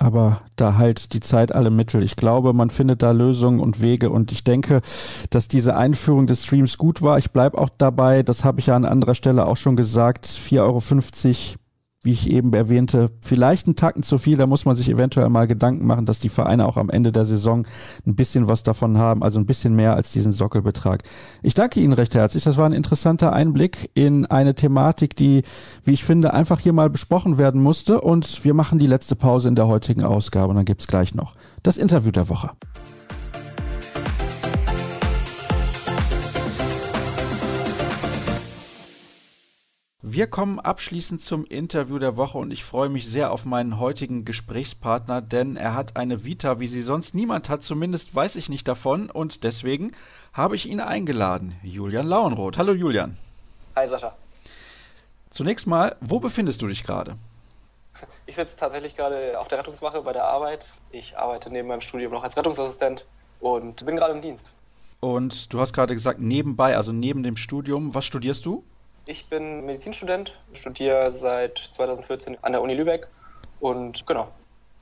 aber da halt die Zeit alle Mittel. Ich glaube, man findet da Lösungen und Wege und ich denke, dass diese Einführung des Streams gut war. Ich bleibe auch dabei, das habe ich ja an anderer Stelle auch schon gesagt, 4,50 Euro wie ich eben erwähnte, vielleicht einen Tacken zu viel. Da muss man sich eventuell mal Gedanken machen, dass die Vereine auch am Ende der Saison ein bisschen was davon haben, also ein bisschen mehr als diesen Sockelbetrag. Ich danke Ihnen recht herzlich. Das war ein interessanter Einblick in eine Thematik, die, wie ich finde, einfach hier mal besprochen werden musste. Und wir machen die letzte Pause in der heutigen Ausgabe und dann gibt's gleich noch das Interview der Woche. Wir kommen abschließend zum Interview der Woche und ich freue mich sehr auf meinen heutigen Gesprächspartner, denn er hat eine Vita, wie sie sonst niemand hat, zumindest weiß ich nicht davon und deswegen habe ich ihn eingeladen, Julian Lauenroth. Hallo Julian. Hi Sascha. Zunächst mal, wo befindest du dich gerade? Ich sitze tatsächlich gerade auf der Rettungswache bei der Arbeit. Ich arbeite neben meinem Studium noch als Rettungsassistent und bin gerade im Dienst. Und du hast gerade gesagt, nebenbei, also neben dem Studium, was studierst du? Ich bin Medizinstudent, studiere seit 2014 an der Uni Lübeck und genau.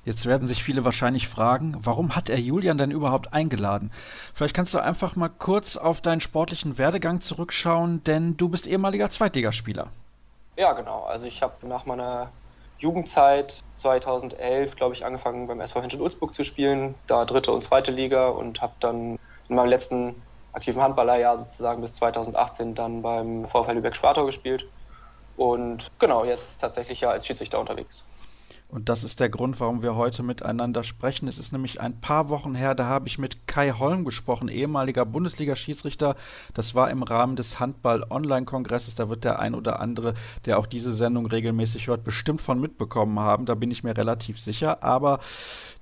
Jetzt werden sich viele wahrscheinlich fragen, warum hat er Julian denn überhaupt eingeladen? Vielleicht kannst du einfach mal kurz auf deinen sportlichen Werdegang zurückschauen, denn du bist ehemaliger Zweitligaspieler. Ja, genau. Also ich habe nach meiner Jugendzeit 2011, glaube ich, angefangen beim SV Henschel Ulzburg zu spielen, da dritte und zweite Liga und habe dann in meinem letzten aktiven Handballerjahr sozusagen bis 2018 dann beim VfL Lübeck-Schwartau gespielt. Und genau, jetzt tatsächlich ja als Schiedsrichter unterwegs. Und das ist der Grund, warum wir heute miteinander sprechen. Es ist nämlich ein paar Wochen her, da habe ich mit Kai Holm gesprochen, ehemaliger Bundesliga-Schiedsrichter. Das war im Rahmen des Handball-Online-Kongresses. Da wird der ein oder andere, der auch diese Sendung regelmäßig hört, bestimmt von mitbekommen haben. Da bin ich mir relativ sicher. Aber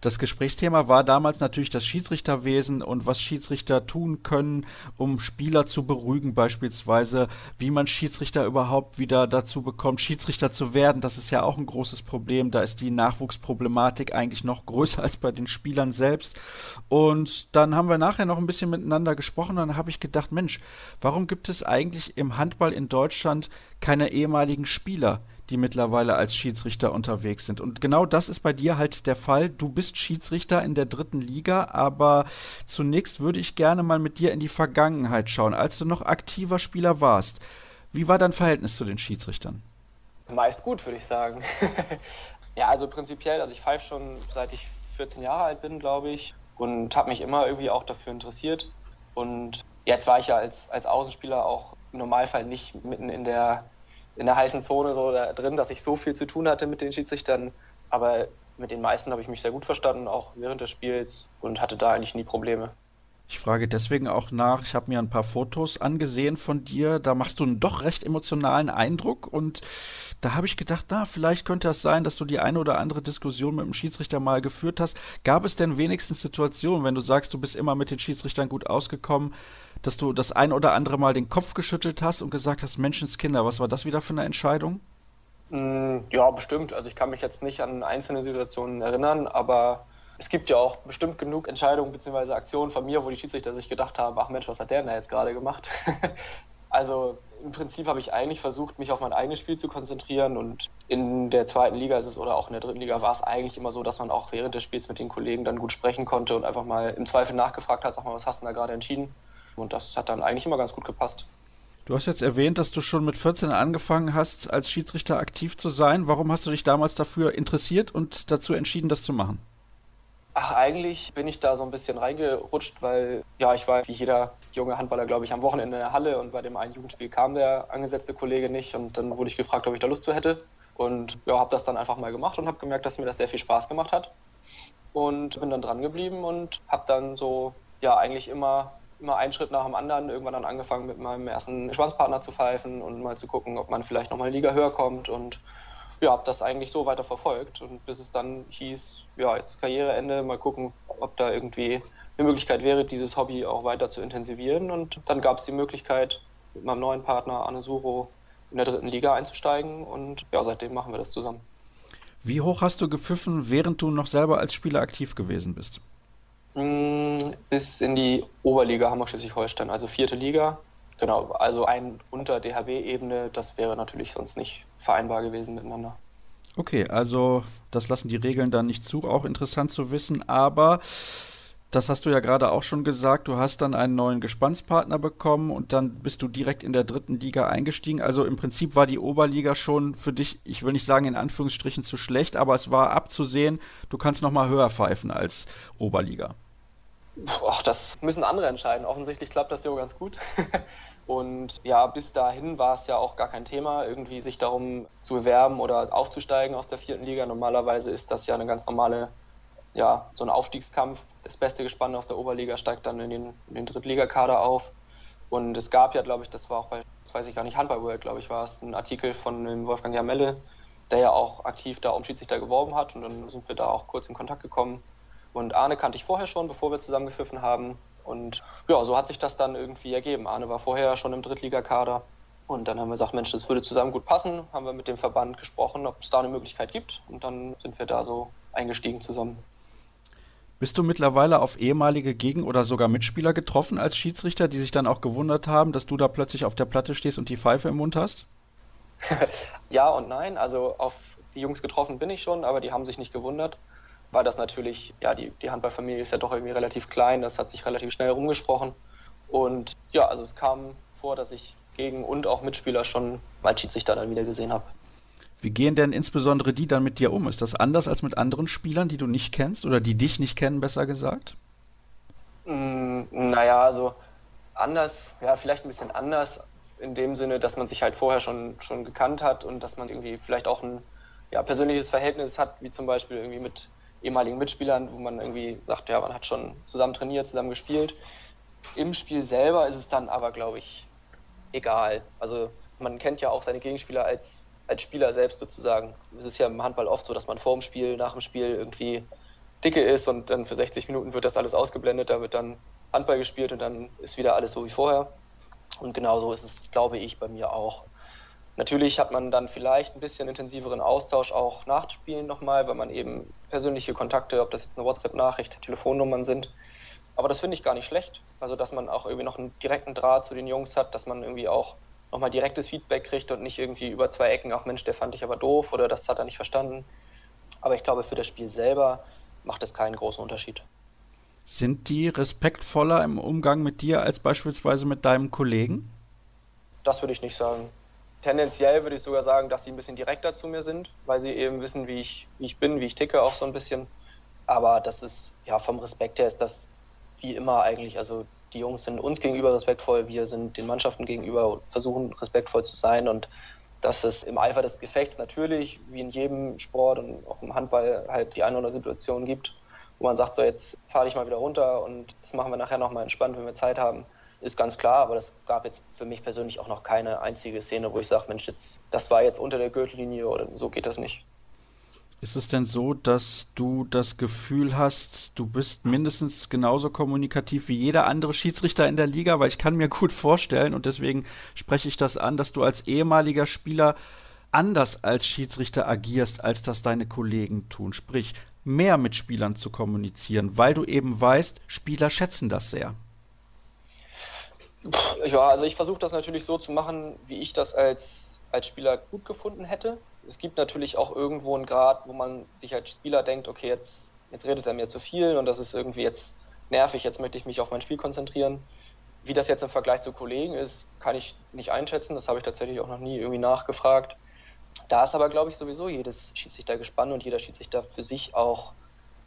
das Gesprächsthema war damals natürlich das Schiedsrichterwesen und was Schiedsrichter tun können, um Spieler zu beruhigen, beispielsweise, wie man Schiedsrichter überhaupt wieder dazu bekommt, Schiedsrichter zu werden. Das ist ja auch ein großes Problem. Da ist die Nachwuchsproblematik eigentlich noch größer als bei den Spielern selbst. Und dann haben wir nachher noch ein bisschen miteinander gesprochen und dann habe ich gedacht, Mensch, warum gibt es eigentlich im Handball in Deutschland keine ehemaligen Spieler? die mittlerweile als Schiedsrichter unterwegs sind. Und genau das ist bei dir halt der Fall. Du bist Schiedsrichter in der dritten Liga, aber zunächst würde ich gerne mal mit dir in die Vergangenheit schauen, als du noch aktiver Spieler warst. Wie war dein Verhältnis zu den Schiedsrichtern? Meist gut, würde ich sagen. ja, also prinzipiell, also ich pfeife schon seit ich 14 Jahre alt bin, glaube ich, und habe mich immer irgendwie auch dafür interessiert. Und jetzt war ich ja als, als Außenspieler auch im Normalfall nicht mitten in der in der heißen Zone so da drin, dass ich so viel zu tun hatte mit den Schiedsrichtern. Aber mit den meisten habe ich mich sehr gut verstanden, auch während des Spiels und hatte da eigentlich nie Probleme. Ich frage deswegen auch nach, ich habe mir ein paar Fotos angesehen von dir, da machst du einen doch recht emotionalen Eindruck und da habe ich gedacht, na, vielleicht könnte es sein, dass du die eine oder andere Diskussion mit dem Schiedsrichter mal geführt hast. Gab es denn wenigstens Situationen, wenn du sagst, du bist immer mit den Schiedsrichtern gut ausgekommen, dass du das ein oder andere Mal den Kopf geschüttelt hast und gesagt hast, Menschenskinder, was war das wieder für eine Entscheidung? Mm, ja, bestimmt. Also ich kann mich jetzt nicht an einzelne Situationen erinnern, aber es gibt ja auch bestimmt genug Entscheidungen bzw. Aktionen von mir, wo die Schiedsrichter sich gedacht haben, ach Mensch, was hat der denn da jetzt gerade gemacht? also im Prinzip habe ich eigentlich versucht, mich auf mein eigenes Spiel zu konzentrieren und in der zweiten Liga ist es oder auch in der dritten Liga war es eigentlich immer so, dass man auch während des Spiels mit den Kollegen dann gut sprechen konnte und einfach mal im Zweifel nachgefragt hat, sag mal, was hast du da gerade entschieden? Und das hat dann eigentlich immer ganz gut gepasst. Du hast jetzt erwähnt, dass du schon mit 14 angefangen hast, als Schiedsrichter aktiv zu sein. Warum hast du dich damals dafür interessiert und dazu entschieden, das zu machen? Ach, eigentlich bin ich da so ein bisschen reingerutscht, weil ja, ich war wie jeder junge Handballer, glaube ich, am Wochenende in der Halle und bei dem einen Jugendspiel kam der angesetzte Kollege nicht und dann wurde ich gefragt, ob ich da Lust zu hätte. Und ja, habe das dann einfach mal gemacht und habe gemerkt, dass mir das sehr viel Spaß gemacht hat. Und bin dann dran geblieben und habe dann so ja eigentlich immer immer einen Schritt nach dem anderen irgendwann dann angefangen mit meinem ersten Schwanzpartner zu pfeifen und mal zu gucken, ob man vielleicht nochmal eine Liga höher kommt und ja, habe das eigentlich so weiter verfolgt und bis es dann hieß, ja, jetzt Karriereende, mal gucken, ob da irgendwie eine Möglichkeit wäre, dieses Hobby auch weiter zu intensivieren. Und dann gab es die Möglichkeit, mit meinem neuen Partner Anne Suro in der dritten Liga einzusteigen und ja, seitdem machen wir das zusammen. Wie hoch hast du gepfiffen, während du noch selber als Spieler aktiv gewesen bist? Mm, bis in die Oberliga Hamburg-Schleswig-Holstein, also vierte Liga. Genau, also ein unter DHB-Ebene, das wäre natürlich sonst nicht vereinbar gewesen miteinander. Okay, also das lassen die Regeln dann nicht zu, auch interessant zu wissen, aber das hast du ja gerade auch schon gesagt, du hast dann einen neuen Gespannspartner bekommen und dann bist du direkt in der dritten Liga eingestiegen. Also im Prinzip war die Oberliga schon für dich, ich will nicht sagen in Anführungsstrichen zu schlecht, aber es war abzusehen, du kannst noch mal höher pfeifen als Oberliga. Ach, das müssen andere entscheiden. Offensichtlich klappt das ja ganz gut. Und ja, bis dahin war es ja auch gar kein Thema, irgendwie sich darum zu bewerben oder aufzusteigen aus der vierten Liga. Normalerweise ist das ja eine ganz normale, ja, so ein Aufstiegskampf. Das beste Gespann aus der Oberliga steigt dann in den, in den Drittligakader auf. Und es gab ja, glaube ich, das war auch bei, das weiß ich gar nicht, Handball World, glaube ich, war es, ein Artikel von Wolfgang Jamelle, der ja auch aktiv da um Schiedsrichter geworben hat. Und dann sind wir da auch kurz in Kontakt gekommen. Und Arne kannte ich vorher schon, bevor wir zusammen gepfiffen haben. Und ja, so hat sich das dann irgendwie ergeben. Arne war vorher schon im Drittligakader. Und dann haben wir gesagt, Mensch, das würde zusammen gut passen. Haben wir mit dem Verband gesprochen, ob es da eine Möglichkeit gibt. Und dann sind wir da so eingestiegen zusammen. Bist du mittlerweile auf ehemalige Gegen- oder sogar Mitspieler getroffen als Schiedsrichter, die sich dann auch gewundert haben, dass du da plötzlich auf der Platte stehst und die Pfeife im Mund hast? ja und nein. Also auf die Jungs getroffen bin ich schon, aber die haben sich nicht gewundert weil das natürlich, ja, die, die Handballfamilie ist ja doch irgendwie relativ klein, das hat sich relativ schnell rumgesprochen. Und ja, also es kam vor, dass ich gegen und auch Mitspieler schon mal Schiedsrichter dann wieder gesehen habe. Wie gehen denn insbesondere die dann mit dir um? Ist das anders als mit anderen Spielern, die du nicht kennst oder die dich nicht kennen, besser gesagt? Mm, naja, also anders, ja, vielleicht ein bisschen anders in dem Sinne, dass man sich halt vorher schon, schon gekannt hat und dass man irgendwie vielleicht auch ein ja, persönliches Verhältnis hat, wie zum Beispiel irgendwie mit ehemaligen Mitspielern, wo man irgendwie sagt, ja, man hat schon zusammen trainiert, zusammen gespielt. Im Spiel selber ist es dann aber, glaube ich, egal. Also man kennt ja auch seine Gegenspieler als, als Spieler selbst sozusagen. Es ist ja im Handball oft so, dass man vor dem Spiel, nach dem Spiel irgendwie dicke ist und dann für 60 Minuten wird das alles ausgeblendet, da wird dann Handball gespielt und dann ist wieder alles so wie vorher. Und genauso ist es, glaube ich, bei mir auch. Natürlich hat man dann vielleicht ein bisschen intensiveren Austausch auch nach Spielen nochmal, weil man eben persönliche Kontakte, ob das jetzt eine WhatsApp-Nachricht, Telefonnummern sind. Aber das finde ich gar nicht schlecht. Also, dass man auch irgendwie noch einen direkten Draht zu den Jungs hat, dass man irgendwie auch nochmal direktes Feedback kriegt und nicht irgendwie über zwei Ecken, auch Mensch, der fand ich aber doof oder das hat er nicht verstanden. Aber ich glaube, für das Spiel selber macht es keinen großen Unterschied. Sind die respektvoller im Umgang mit dir als beispielsweise mit deinem Kollegen? Das würde ich nicht sagen tendenziell würde ich sogar sagen, dass sie ein bisschen direkter zu mir sind, weil sie eben wissen, wie ich, wie ich bin, wie ich ticke auch so ein bisschen. Aber das ist, ja, vom Respekt her ist das wie immer eigentlich. Also die Jungs sind uns gegenüber respektvoll, wir sind den Mannschaften gegenüber und versuchen respektvoll zu sein und dass es im Eifer des Gefechts natürlich, wie in jedem Sport und auch im Handball, halt die eine oder andere Situation gibt, wo man sagt, so jetzt fahre ich mal wieder runter und das machen wir nachher nochmal entspannt, wenn wir Zeit haben ist ganz klar, aber das gab jetzt für mich persönlich auch noch keine einzige Szene, wo ich sage, Mensch, jetzt, das war jetzt unter der Gürtellinie oder so geht das nicht. Ist es denn so, dass du das Gefühl hast, du bist mindestens genauso kommunikativ wie jeder andere Schiedsrichter in der Liga? Weil ich kann mir gut vorstellen, und deswegen spreche ich das an, dass du als ehemaliger Spieler anders als Schiedsrichter agierst, als das deine Kollegen tun. Sprich, mehr mit Spielern zu kommunizieren, weil du eben weißt, Spieler schätzen das sehr. Ja, also ich versuche das natürlich so zu machen, wie ich das als, als Spieler gut gefunden hätte. Es gibt natürlich auch irgendwo einen Grad, wo man sich als Spieler denkt, okay, jetzt, jetzt redet er mir zu viel und das ist irgendwie jetzt nervig, jetzt möchte ich mich auf mein Spiel konzentrieren. Wie das jetzt im Vergleich zu Kollegen ist, kann ich nicht einschätzen. Das habe ich tatsächlich auch noch nie irgendwie nachgefragt. Da ist aber, glaube ich, sowieso jedes Schiedsrichter gespannt und jeder Schiedsrichter für sich auch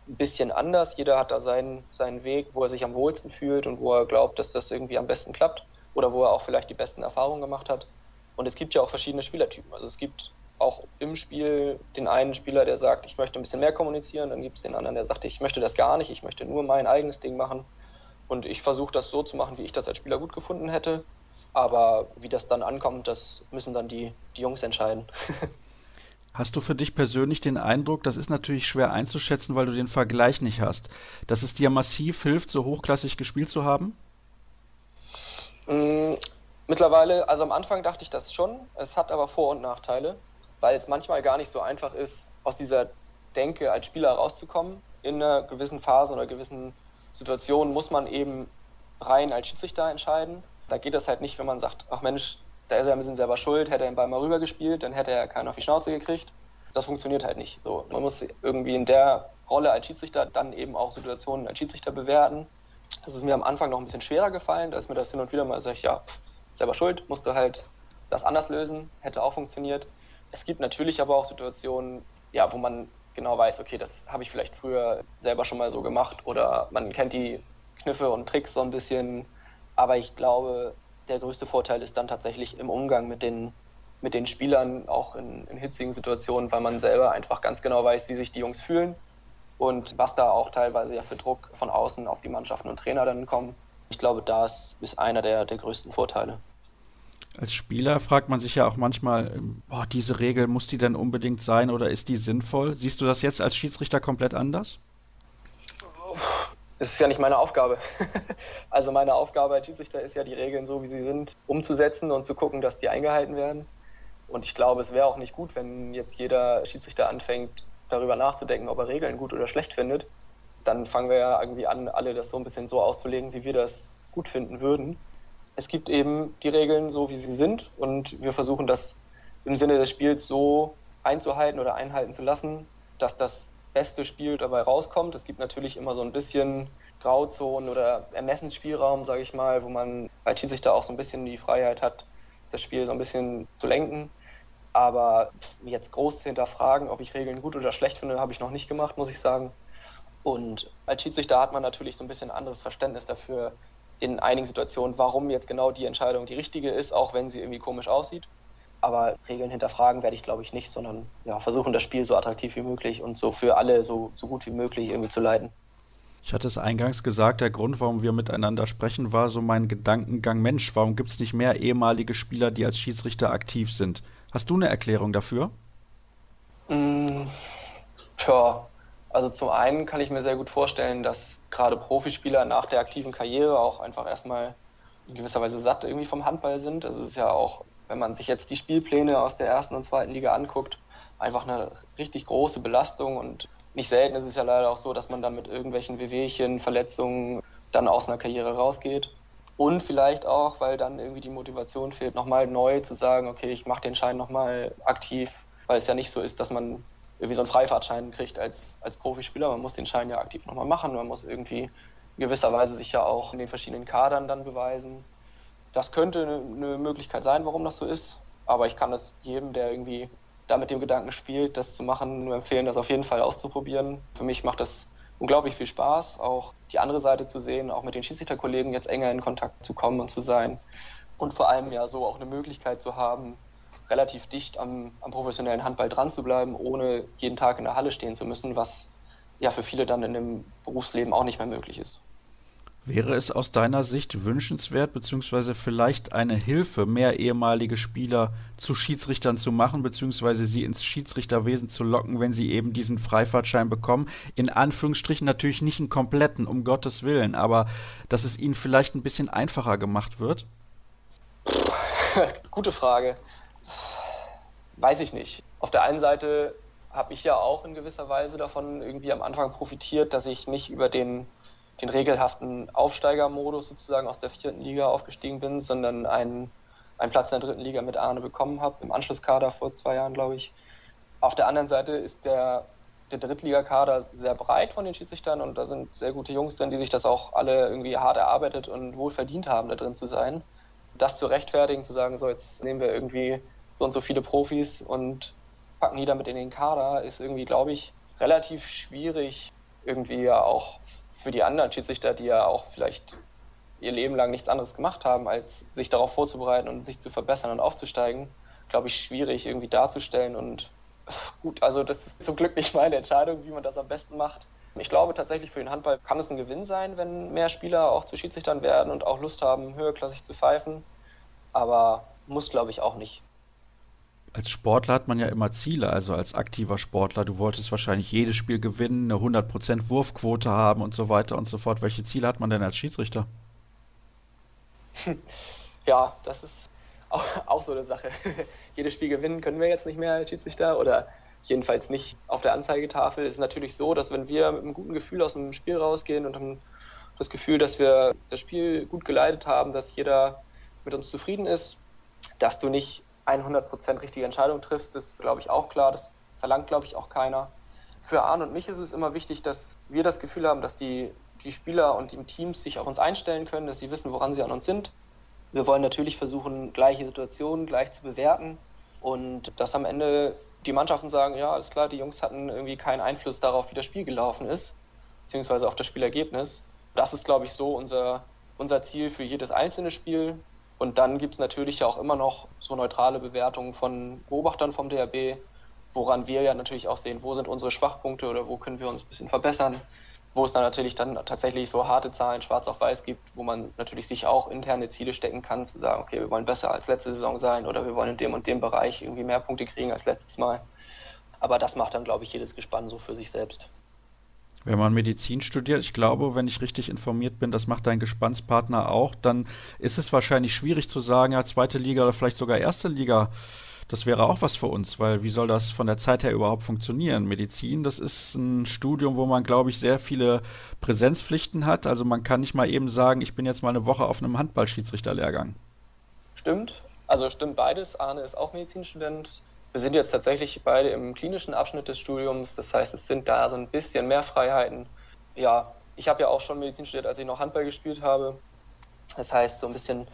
ein bisschen anders. Jeder hat da seinen, seinen Weg, wo er sich am wohlsten fühlt und wo er glaubt, dass das irgendwie am besten klappt oder wo er auch vielleicht die besten Erfahrungen gemacht hat. Und es gibt ja auch verschiedene Spielertypen. Also es gibt auch im Spiel den einen Spieler, der sagt, ich möchte ein bisschen mehr kommunizieren, dann gibt es den anderen, der sagt, ich möchte das gar nicht, ich möchte nur mein eigenes Ding machen. Und ich versuche das so zu machen, wie ich das als Spieler gut gefunden hätte. Aber wie das dann ankommt, das müssen dann die, die Jungs entscheiden. Hast du für dich persönlich den Eindruck, das ist natürlich schwer einzuschätzen, weil du den Vergleich nicht hast, dass es dir massiv hilft, so hochklassig gespielt zu haben? Mm, mittlerweile, also am Anfang dachte ich das schon. Es hat aber Vor- und Nachteile, weil es manchmal gar nicht so einfach ist, aus dieser Denke als Spieler rauszukommen. In einer gewissen Phase oder gewissen Situation muss man eben rein als Schiedsrichter entscheiden. Da geht es halt nicht, wenn man sagt, ach Mensch, da ist er ein bisschen selber schuld, hätte er den Ball mal rübergespielt, dann hätte er keinen auf die Schnauze gekriegt. Das funktioniert halt nicht. So, man muss irgendwie in der Rolle als Schiedsrichter dann eben auch Situationen als Schiedsrichter bewerten. Das ist mir am Anfang noch ein bisschen schwerer gefallen, da ist mir das hin und wieder mal, sag ich, ja, pff, selber schuld, musste halt das anders lösen, hätte auch funktioniert. Es gibt natürlich aber auch Situationen, ja, wo man genau weiß, okay, das habe ich vielleicht früher selber schon mal so gemacht oder man kennt die Kniffe und Tricks so ein bisschen. Aber ich glaube, der größte Vorteil ist dann tatsächlich im Umgang mit den, mit den Spielern, auch in, in hitzigen Situationen, weil man selber einfach ganz genau weiß, wie sich die Jungs fühlen und was da auch teilweise ja für Druck von außen auf die Mannschaften und Trainer dann kommen. Ich glaube, das ist einer der, der größten Vorteile. Als Spieler fragt man sich ja auch manchmal, boah, diese Regel, muss die denn unbedingt sein oder ist die sinnvoll? Siehst du das jetzt als Schiedsrichter komplett anders? Es ist ja nicht meine Aufgabe. also meine Aufgabe als Schiedsrichter ist ja, die Regeln so wie sie sind, umzusetzen und zu gucken, dass die eingehalten werden. Und ich glaube, es wäre auch nicht gut, wenn jetzt jeder Schiedsrichter anfängt, darüber nachzudenken, ob er Regeln gut oder schlecht findet. Dann fangen wir ja irgendwie an, alle das so ein bisschen so auszulegen, wie wir das gut finden würden. Es gibt eben die Regeln so, wie sie sind und wir versuchen das im Sinne des Spiels so einzuhalten oder einhalten zu lassen, dass das beste Spiel dabei rauskommt. Es gibt natürlich immer so ein bisschen Grauzonen oder Ermessensspielraum, sage ich mal, wo man als Schiedsrichter auch so ein bisschen die Freiheit hat, das Spiel so ein bisschen zu lenken. Aber jetzt groß zu hinterfragen, ob ich Regeln gut oder schlecht finde, habe ich noch nicht gemacht, muss ich sagen. Und als Schiedsrichter hat man natürlich so ein bisschen anderes Verständnis dafür in einigen Situationen, warum jetzt genau die Entscheidung die richtige ist, auch wenn sie irgendwie komisch aussieht. Aber Regeln hinterfragen werde ich, glaube ich, nicht, sondern ja, versuchen, das Spiel so attraktiv wie möglich und so für alle so, so gut wie möglich irgendwie zu leiten. Ich hatte es eingangs gesagt, der Grund, warum wir miteinander sprechen, war so mein Gedankengang, Mensch, warum gibt es nicht mehr ehemalige Spieler, die als Schiedsrichter aktiv sind? Hast du eine Erklärung dafür? Mm, tja, also zum einen kann ich mir sehr gut vorstellen, dass gerade Profispieler nach der aktiven Karriere auch einfach erstmal in gewisser Weise satt irgendwie vom Handball sind. Also es ist ja auch, wenn man sich jetzt die Spielpläne aus der ersten und zweiten Liga anguckt, einfach eine richtig große Belastung und nicht selten ist es ja leider auch so, dass man dann mit irgendwelchen Wehwehchen, Verletzungen dann aus einer Karriere rausgeht. Und vielleicht auch, weil dann irgendwie die Motivation fehlt, nochmal neu zu sagen, okay, ich mache den Schein nochmal aktiv, weil es ja nicht so ist, dass man irgendwie so einen Freifahrtschein kriegt als, als Profispieler. Man muss den Schein ja aktiv nochmal machen, man muss irgendwie in gewisser Weise sich ja auch in den verschiedenen Kadern dann beweisen. Das könnte eine, Möglichkeit sein, warum das so ist, aber ich kann das jedem, der irgendwie da mit dem Gedanken spielt, das zu machen, nur empfehlen, das auf jeden Fall auszuprobieren. Für mich macht das unglaublich viel Spaß, auch die andere Seite zu sehen, auch mit den Schiedsrichterkollegen jetzt enger in Kontakt zu kommen und zu sein. Und vor allem ja so auch eine Möglichkeit zu haben, relativ dicht am, am professionellen Handball dran zu bleiben, ohne jeden Tag in der Halle stehen zu müssen, was ja für viele dann in dem Berufsleben auch nicht mehr möglich ist. Wäre es aus deiner Sicht wünschenswert, beziehungsweise vielleicht eine Hilfe, mehr ehemalige Spieler zu Schiedsrichtern zu machen, beziehungsweise sie ins Schiedsrichterwesen zu locken, wenn sie eben diesen Freifahrtschein bekommen? In Anführungsstrichen natürlich nicht einen kompletten, um Gottes Willen, aber dass es ihnen vielleicht ein bisschen einfacher gemacht wird? Gute Frage. Weiß ich nicht. Auf der einen Seite habe ich ja auch in gewisser Weise davon irgendwie am Anfang profitiert, dass ich nicht über den, den regelhaften Aufsteigermodus sozusagen aus der vierten Liga aufgestiegen bin, sondern einen, einen Platz in der dritten Liga mit Arne bekommen habe, im Anschlusskader vor zwei Jahren, glaube ich. Auf der anderen Seite ist der, der Drittligakader sehr breit von den Schiedsrichtern und da sind sehr gute Jungs drin, die sich das auch alle irgendwie hart erarbeitet und wohl verdient haben, da drin zu sein. Das zu rechtfertigen, zu sagen, so jetzt nehmen wir irgendwie so und so viele Profis und packen die damit in den Kader, ist irgendwie, glaube ich, relativ schwierig, irgendwie ja auch für die anderen Schiedsrichter, die ja auch vielleicht ihr Leben lang nichts anderes gemacht haben, als sich darauf vorzubereiten und sich zu verbessern und aufzusteigen, glaube ich, schwierig irgendwie darzustellen. Und gut, also das ist zum Glück nicht meine Entscheidung, wie man das am besten macht. Ich glaube tatsächlich für den Handball kann es ein Gewinn sein, wenn mehr Spieler auch zu Schiedsrichtern werden und auch Lust haben, höherklassig zu pfeifen. Aber muss, glaube ich, auch nicht als Sportler hat man ja immer Ziele, also als aktiver Sportler. Du wolltest wahrscheinlich jedes Spiel gewinnen, eine 100% Wurfquote haben und so weiter und so fort. Welche Ziele hat man denn als Schiedsrichter? Ja, das ist auch, auch so eine Sache. jedes Spiel gewinnen können wir jetzt nicht mehr als Schiedsrichter oder jedenfalls nicht auf der Anzeigetafel. Es ist natürlich so, dass wenn wir mit einem guten Gefühl aus dem Spiel rausgehen und haben das Gefühl, dass wir das Spiel gut geleitet haben, dass jeder mit uns zufrieden ist, dass du nicht 100% richtige Entscheidung triffst, ist, glaube ich, auch klar. Das verlangt, glaube ich, auch keiner. Für Arne und mich ist es immer wichtig, dass wir das Gefühl haben, dass die, die Spieler und die Teams sich auf uns einstellen können, dass sie wissen, woran sie an uns sind. Wir wollen natürlich versuchen, gleiche Situationen gleich zu bewerten und dass am Ende die Mannschaften sagen, ja, alles klar, die Jungs hatten irgendwie keinen Einfluss darauf, wie das Spiel gelaufen ist, beziehungsweise auf das Spielergebnis. Das ist, glaube ich, so unser, unser Ziel für jedes einzelne Spiel. Und dann gibt es natürlich auch immer noch so neutrale Bewertungen von Beobachtern vom DRB, woran wir ja natürlich auch sehen, wo sind unsere Schwachpunkte oder wo können wir uns ein bisschen verbessern. Wo es dann natürlich dann tatsächlich so harte Zahlen schwarz auf weiß gibt, wo man natürlich sich auch interne Ziele stecken kann, zu sagen, okay, wir wollen besser als letzte Saison sein oder wir wollen in dem und dem Bereich irgendwie mehr Punkte kriegen als letztes Mal. Aber das macht dann, glaube ich, jedes Gespann so für sich selbst. Wenn man Medizin studiert, ich glaube, wenn ich richtig informiert bin, das macht dein Gespannspartner auch, dann ist es wahrscheinlich schwierig zu sagen, ja, zweite Liga oder vielleicht sogar erste Liga, das wäre auch was für uns, weil wie soll das von der Zeit her überhaupt funktionieren? Medizin, das ist ein Studium, wo man, glaube ich, sehr viele Präsenzpflichten hat. Also man kann nicht mal eben sagen, ich bin jetzt mal eine Woche auf einem Handballschiedsrichterlehrgang. Stimmt, also stimmt beides. Arne ist auch Medizinstudent. Wir sind jetzt tatsächlich beide im klinischen Abschnitt des Studiums, das heißt, es sind da so ein bisschen mehr Freiheiten. Ja, ich habe ja auch schon Medizin studiert, als ich noch Handball gespielt habe. Das heißt, so ein bisschen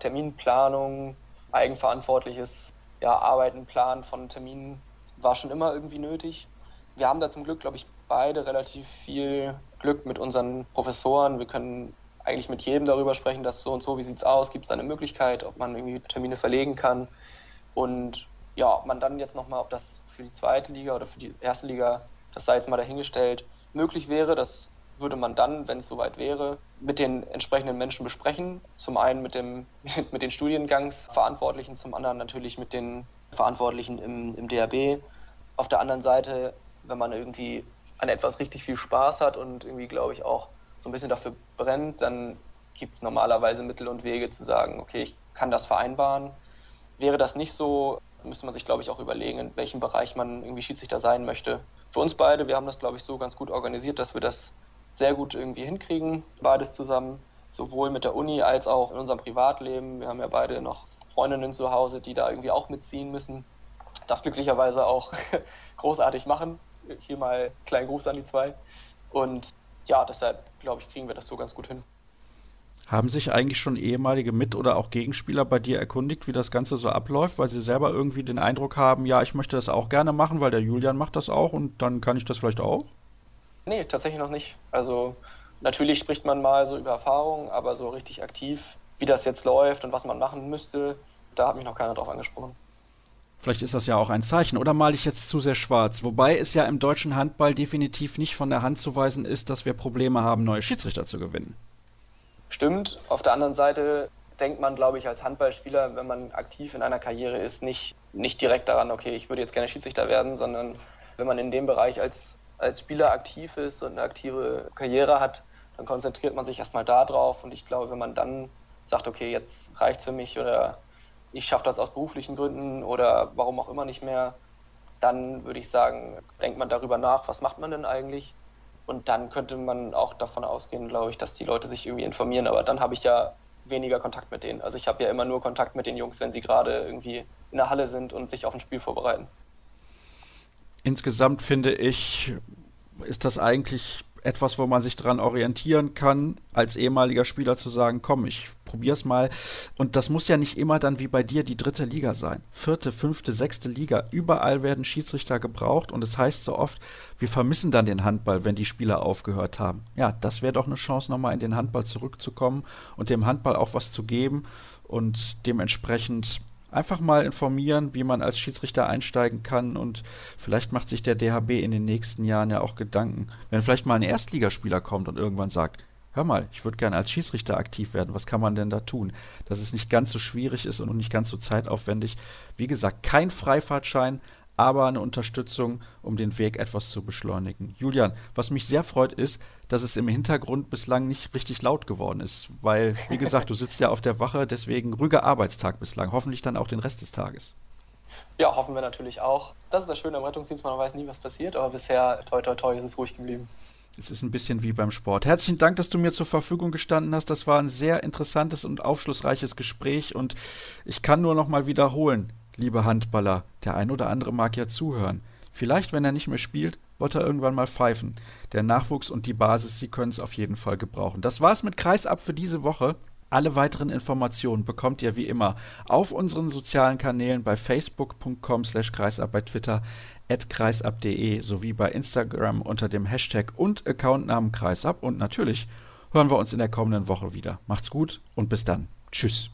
Terminplanung, eigenverantwortliches ja, Arbeiten, Planen von Terminen war schon immer irgendwie nötig. Wir haben da zum Glück, glaube ich, beide relativ viel Glück mit unseren Professoren. Wir können eigentlich mit jedem darüber sprechen, dass so und so, wie sieht es aus, gibt es eine Möglichkeit, ob man irgendwie Termine verlegen kann Und ja, man dann jetzt nochmal, ob das für die zweite Liga oder für die erste Liga, das sei jetzt mal dahingestellt, möglich wäre, das würde man dann, wenn es soweit wäre, mit den entsprechenden Menschen besprechen. Zum einen mit, dem, mit den Studiengangsverantwortlichen, zum anderen natürlich mit den Verantwortlichen im, im DRB. Auf der anderen Seite, wenn man irgendwie an etwas richtig viel Spaß hat und irgendwie, glaube ich, auch so ein bisschen dafür brennt, dann gibt es normalerweise Mittel und Wege zu sagen, okay, ich kann das vereinbaren. Wäre das nicht so, müsste man sich, glaube ich, auch überlegen, in welchem Bereich man irgendwie Schiedsrichter sein möchte. Für uns beide, wir haben das, glaube ich, so ganz gut organisiert, dass wir das sehr gut irgendwie hinkriegen, beides zusammen, sowohl mit der Uni als auch in unserem Privatleben. Wir haben ja beide noch Freundinnen zu Hause, die da irgendwie auch mitziehen müssen. Das glücklicherweise auch großartig machen. Hier mal einen kleinen Gruß an die zwei. Und ja, deshalb glaube ich, kriegen wir das so ganz gut hin. Haben sich eigentlich schon ehemalige Mit- oder auch Gegenspieler bei dir erkundigt, wie das Ganze so abläuft, weil sie selber irgendwie den Eindruck haben, ja, ich möchte das auch gerne machen, weil der Julian macht das auch und dann kann ich das vielleicht auch? Nee, tatsächlich noch nicht. Also natürlich spricht man mal so über Erfahrungen, aber so richtig aktiv, wie das jetzt läuft und was man machen müsste, da hat mich noch keiner drauf angesprochen. Vielleicht ist das ja auch ein Zeichen. Oder male ich jetzt zu sehr schwarz? Wobei es ja im deutschen Handball definitiv nicht von der Hand zu weisen ist, dass wir Probleme haben, neue Schiedsrichter zu gewinnen. Stimmt. Auf der anderen Seite denkt man, glaube ich, als Handballspieler, wenn man aktiv in einer Karriere ist, nicht, nicht direkt daran, okay, ich würde jetzt gerne Schiedsrichter werden, sondern wenn man in dem Bereich als als Spieler aktiv ist und eine aktive Karriere hat, dann konzentriert man sich erstmal da drauf. Und ich glaube, wenn man dann sagt, okay, jetzt reicht's für mich oder ich schaffe das aus beruflichen Gründen oder warum auch immer nicht mehr, dann würde ich sagen, denkt man darüber nach, was macht man denn eigentlich? Und dann könnte man auch davon ausgehen, glaube ich, dass die Leute sich irgendwie informieren. Aber dann habe ich ja weniger Kontakt mit denen. Also ich habe ja immer nur Kontakt mit den Jungs, wenn sie gerade irgendwie in der Halle sind und sich auf ein Spiel vorbereiten insgesamt finde ich, ist das eigentlich etwas, wo man sich daran orientieren kann, als ehemaliger Spieler zu sagen, komm, ich probier's mal. Und das muss ja nicht immer dann wie bei dir die dritte Liga sein. Vierte, fünfte, sechste Liga. Überall werden Schiedsrichter gebraucht und es das heißt so oft, wir vermissen dann den Handball, wenn die Spieler aufgehört haben. Ja, das wäre doch eine Chance, nochmal in den Handball zurückzukommen und dem Handball auch was zu geben und dementsprechend einfach mal informieren, wie man als Schiedsrichter einsteigen kann und vielleicht macht sich der DHB in den nächsten Jahren ja auch Gedanken. Wenn vielleicht mal ein Erstligaspieler kommt und irgendwann sagt, hör mal, ich würde gerne als Schiedsrichter aktiv werden, was kann man denn da tun? Dass es nicht ganz so schwierig ist und nicht ganz so zeitaufwendig. Wie gesagt, kein Freifahrtschein, aber eine Unterstützung, um den Weg etwas zu beschleunigen. Julian, was mich sehr freut, ist, dass es im Hintergrund bislang nicht richtig laut geworden ist, weil, wie gesagt, du sitzt ja auf der Wache, deswegen ruhiger Arbeitstag bislang, hoffentlich dann auch den Rest des Tages. Ja, hoffen wir natürlich auch. Das ist das Schöne am Rettungsdienst, man weiß nie, was passiert, aber bisher, toi, toi, toi, ist es ruhig geblieben. Es ist ein bisschen wie beim Sport. Herzlichen Dank, dass du mir zur Verfügung gestanden hast. Das war ein sehr interessantes und aufschlussreiches Gespräch und ich kann nur noch mal wiederholen liebe Handballer, der ein oder andere mag ja zuhören. Vielleicht, wenn er nicht mehr spielt, wird er irgendwann mal pfeifen. Der Nachwuchs und die Basis, sie können es auf jeden Fall gebrauchen. Das war's mit Kreisab für diese Woche. Alle weiteren Informationen bekommt ihr wie immer auf unseren sozialen Kanälen bei facebook.com slash kreisab, bei Twitter at kreisab.de sowie bei Instagram unter dem Hashtag und Accountnamen kreisab und natürlich hören wir uns in der kommenden Woche wieder. Macht's gut und bis dann. Tschüss.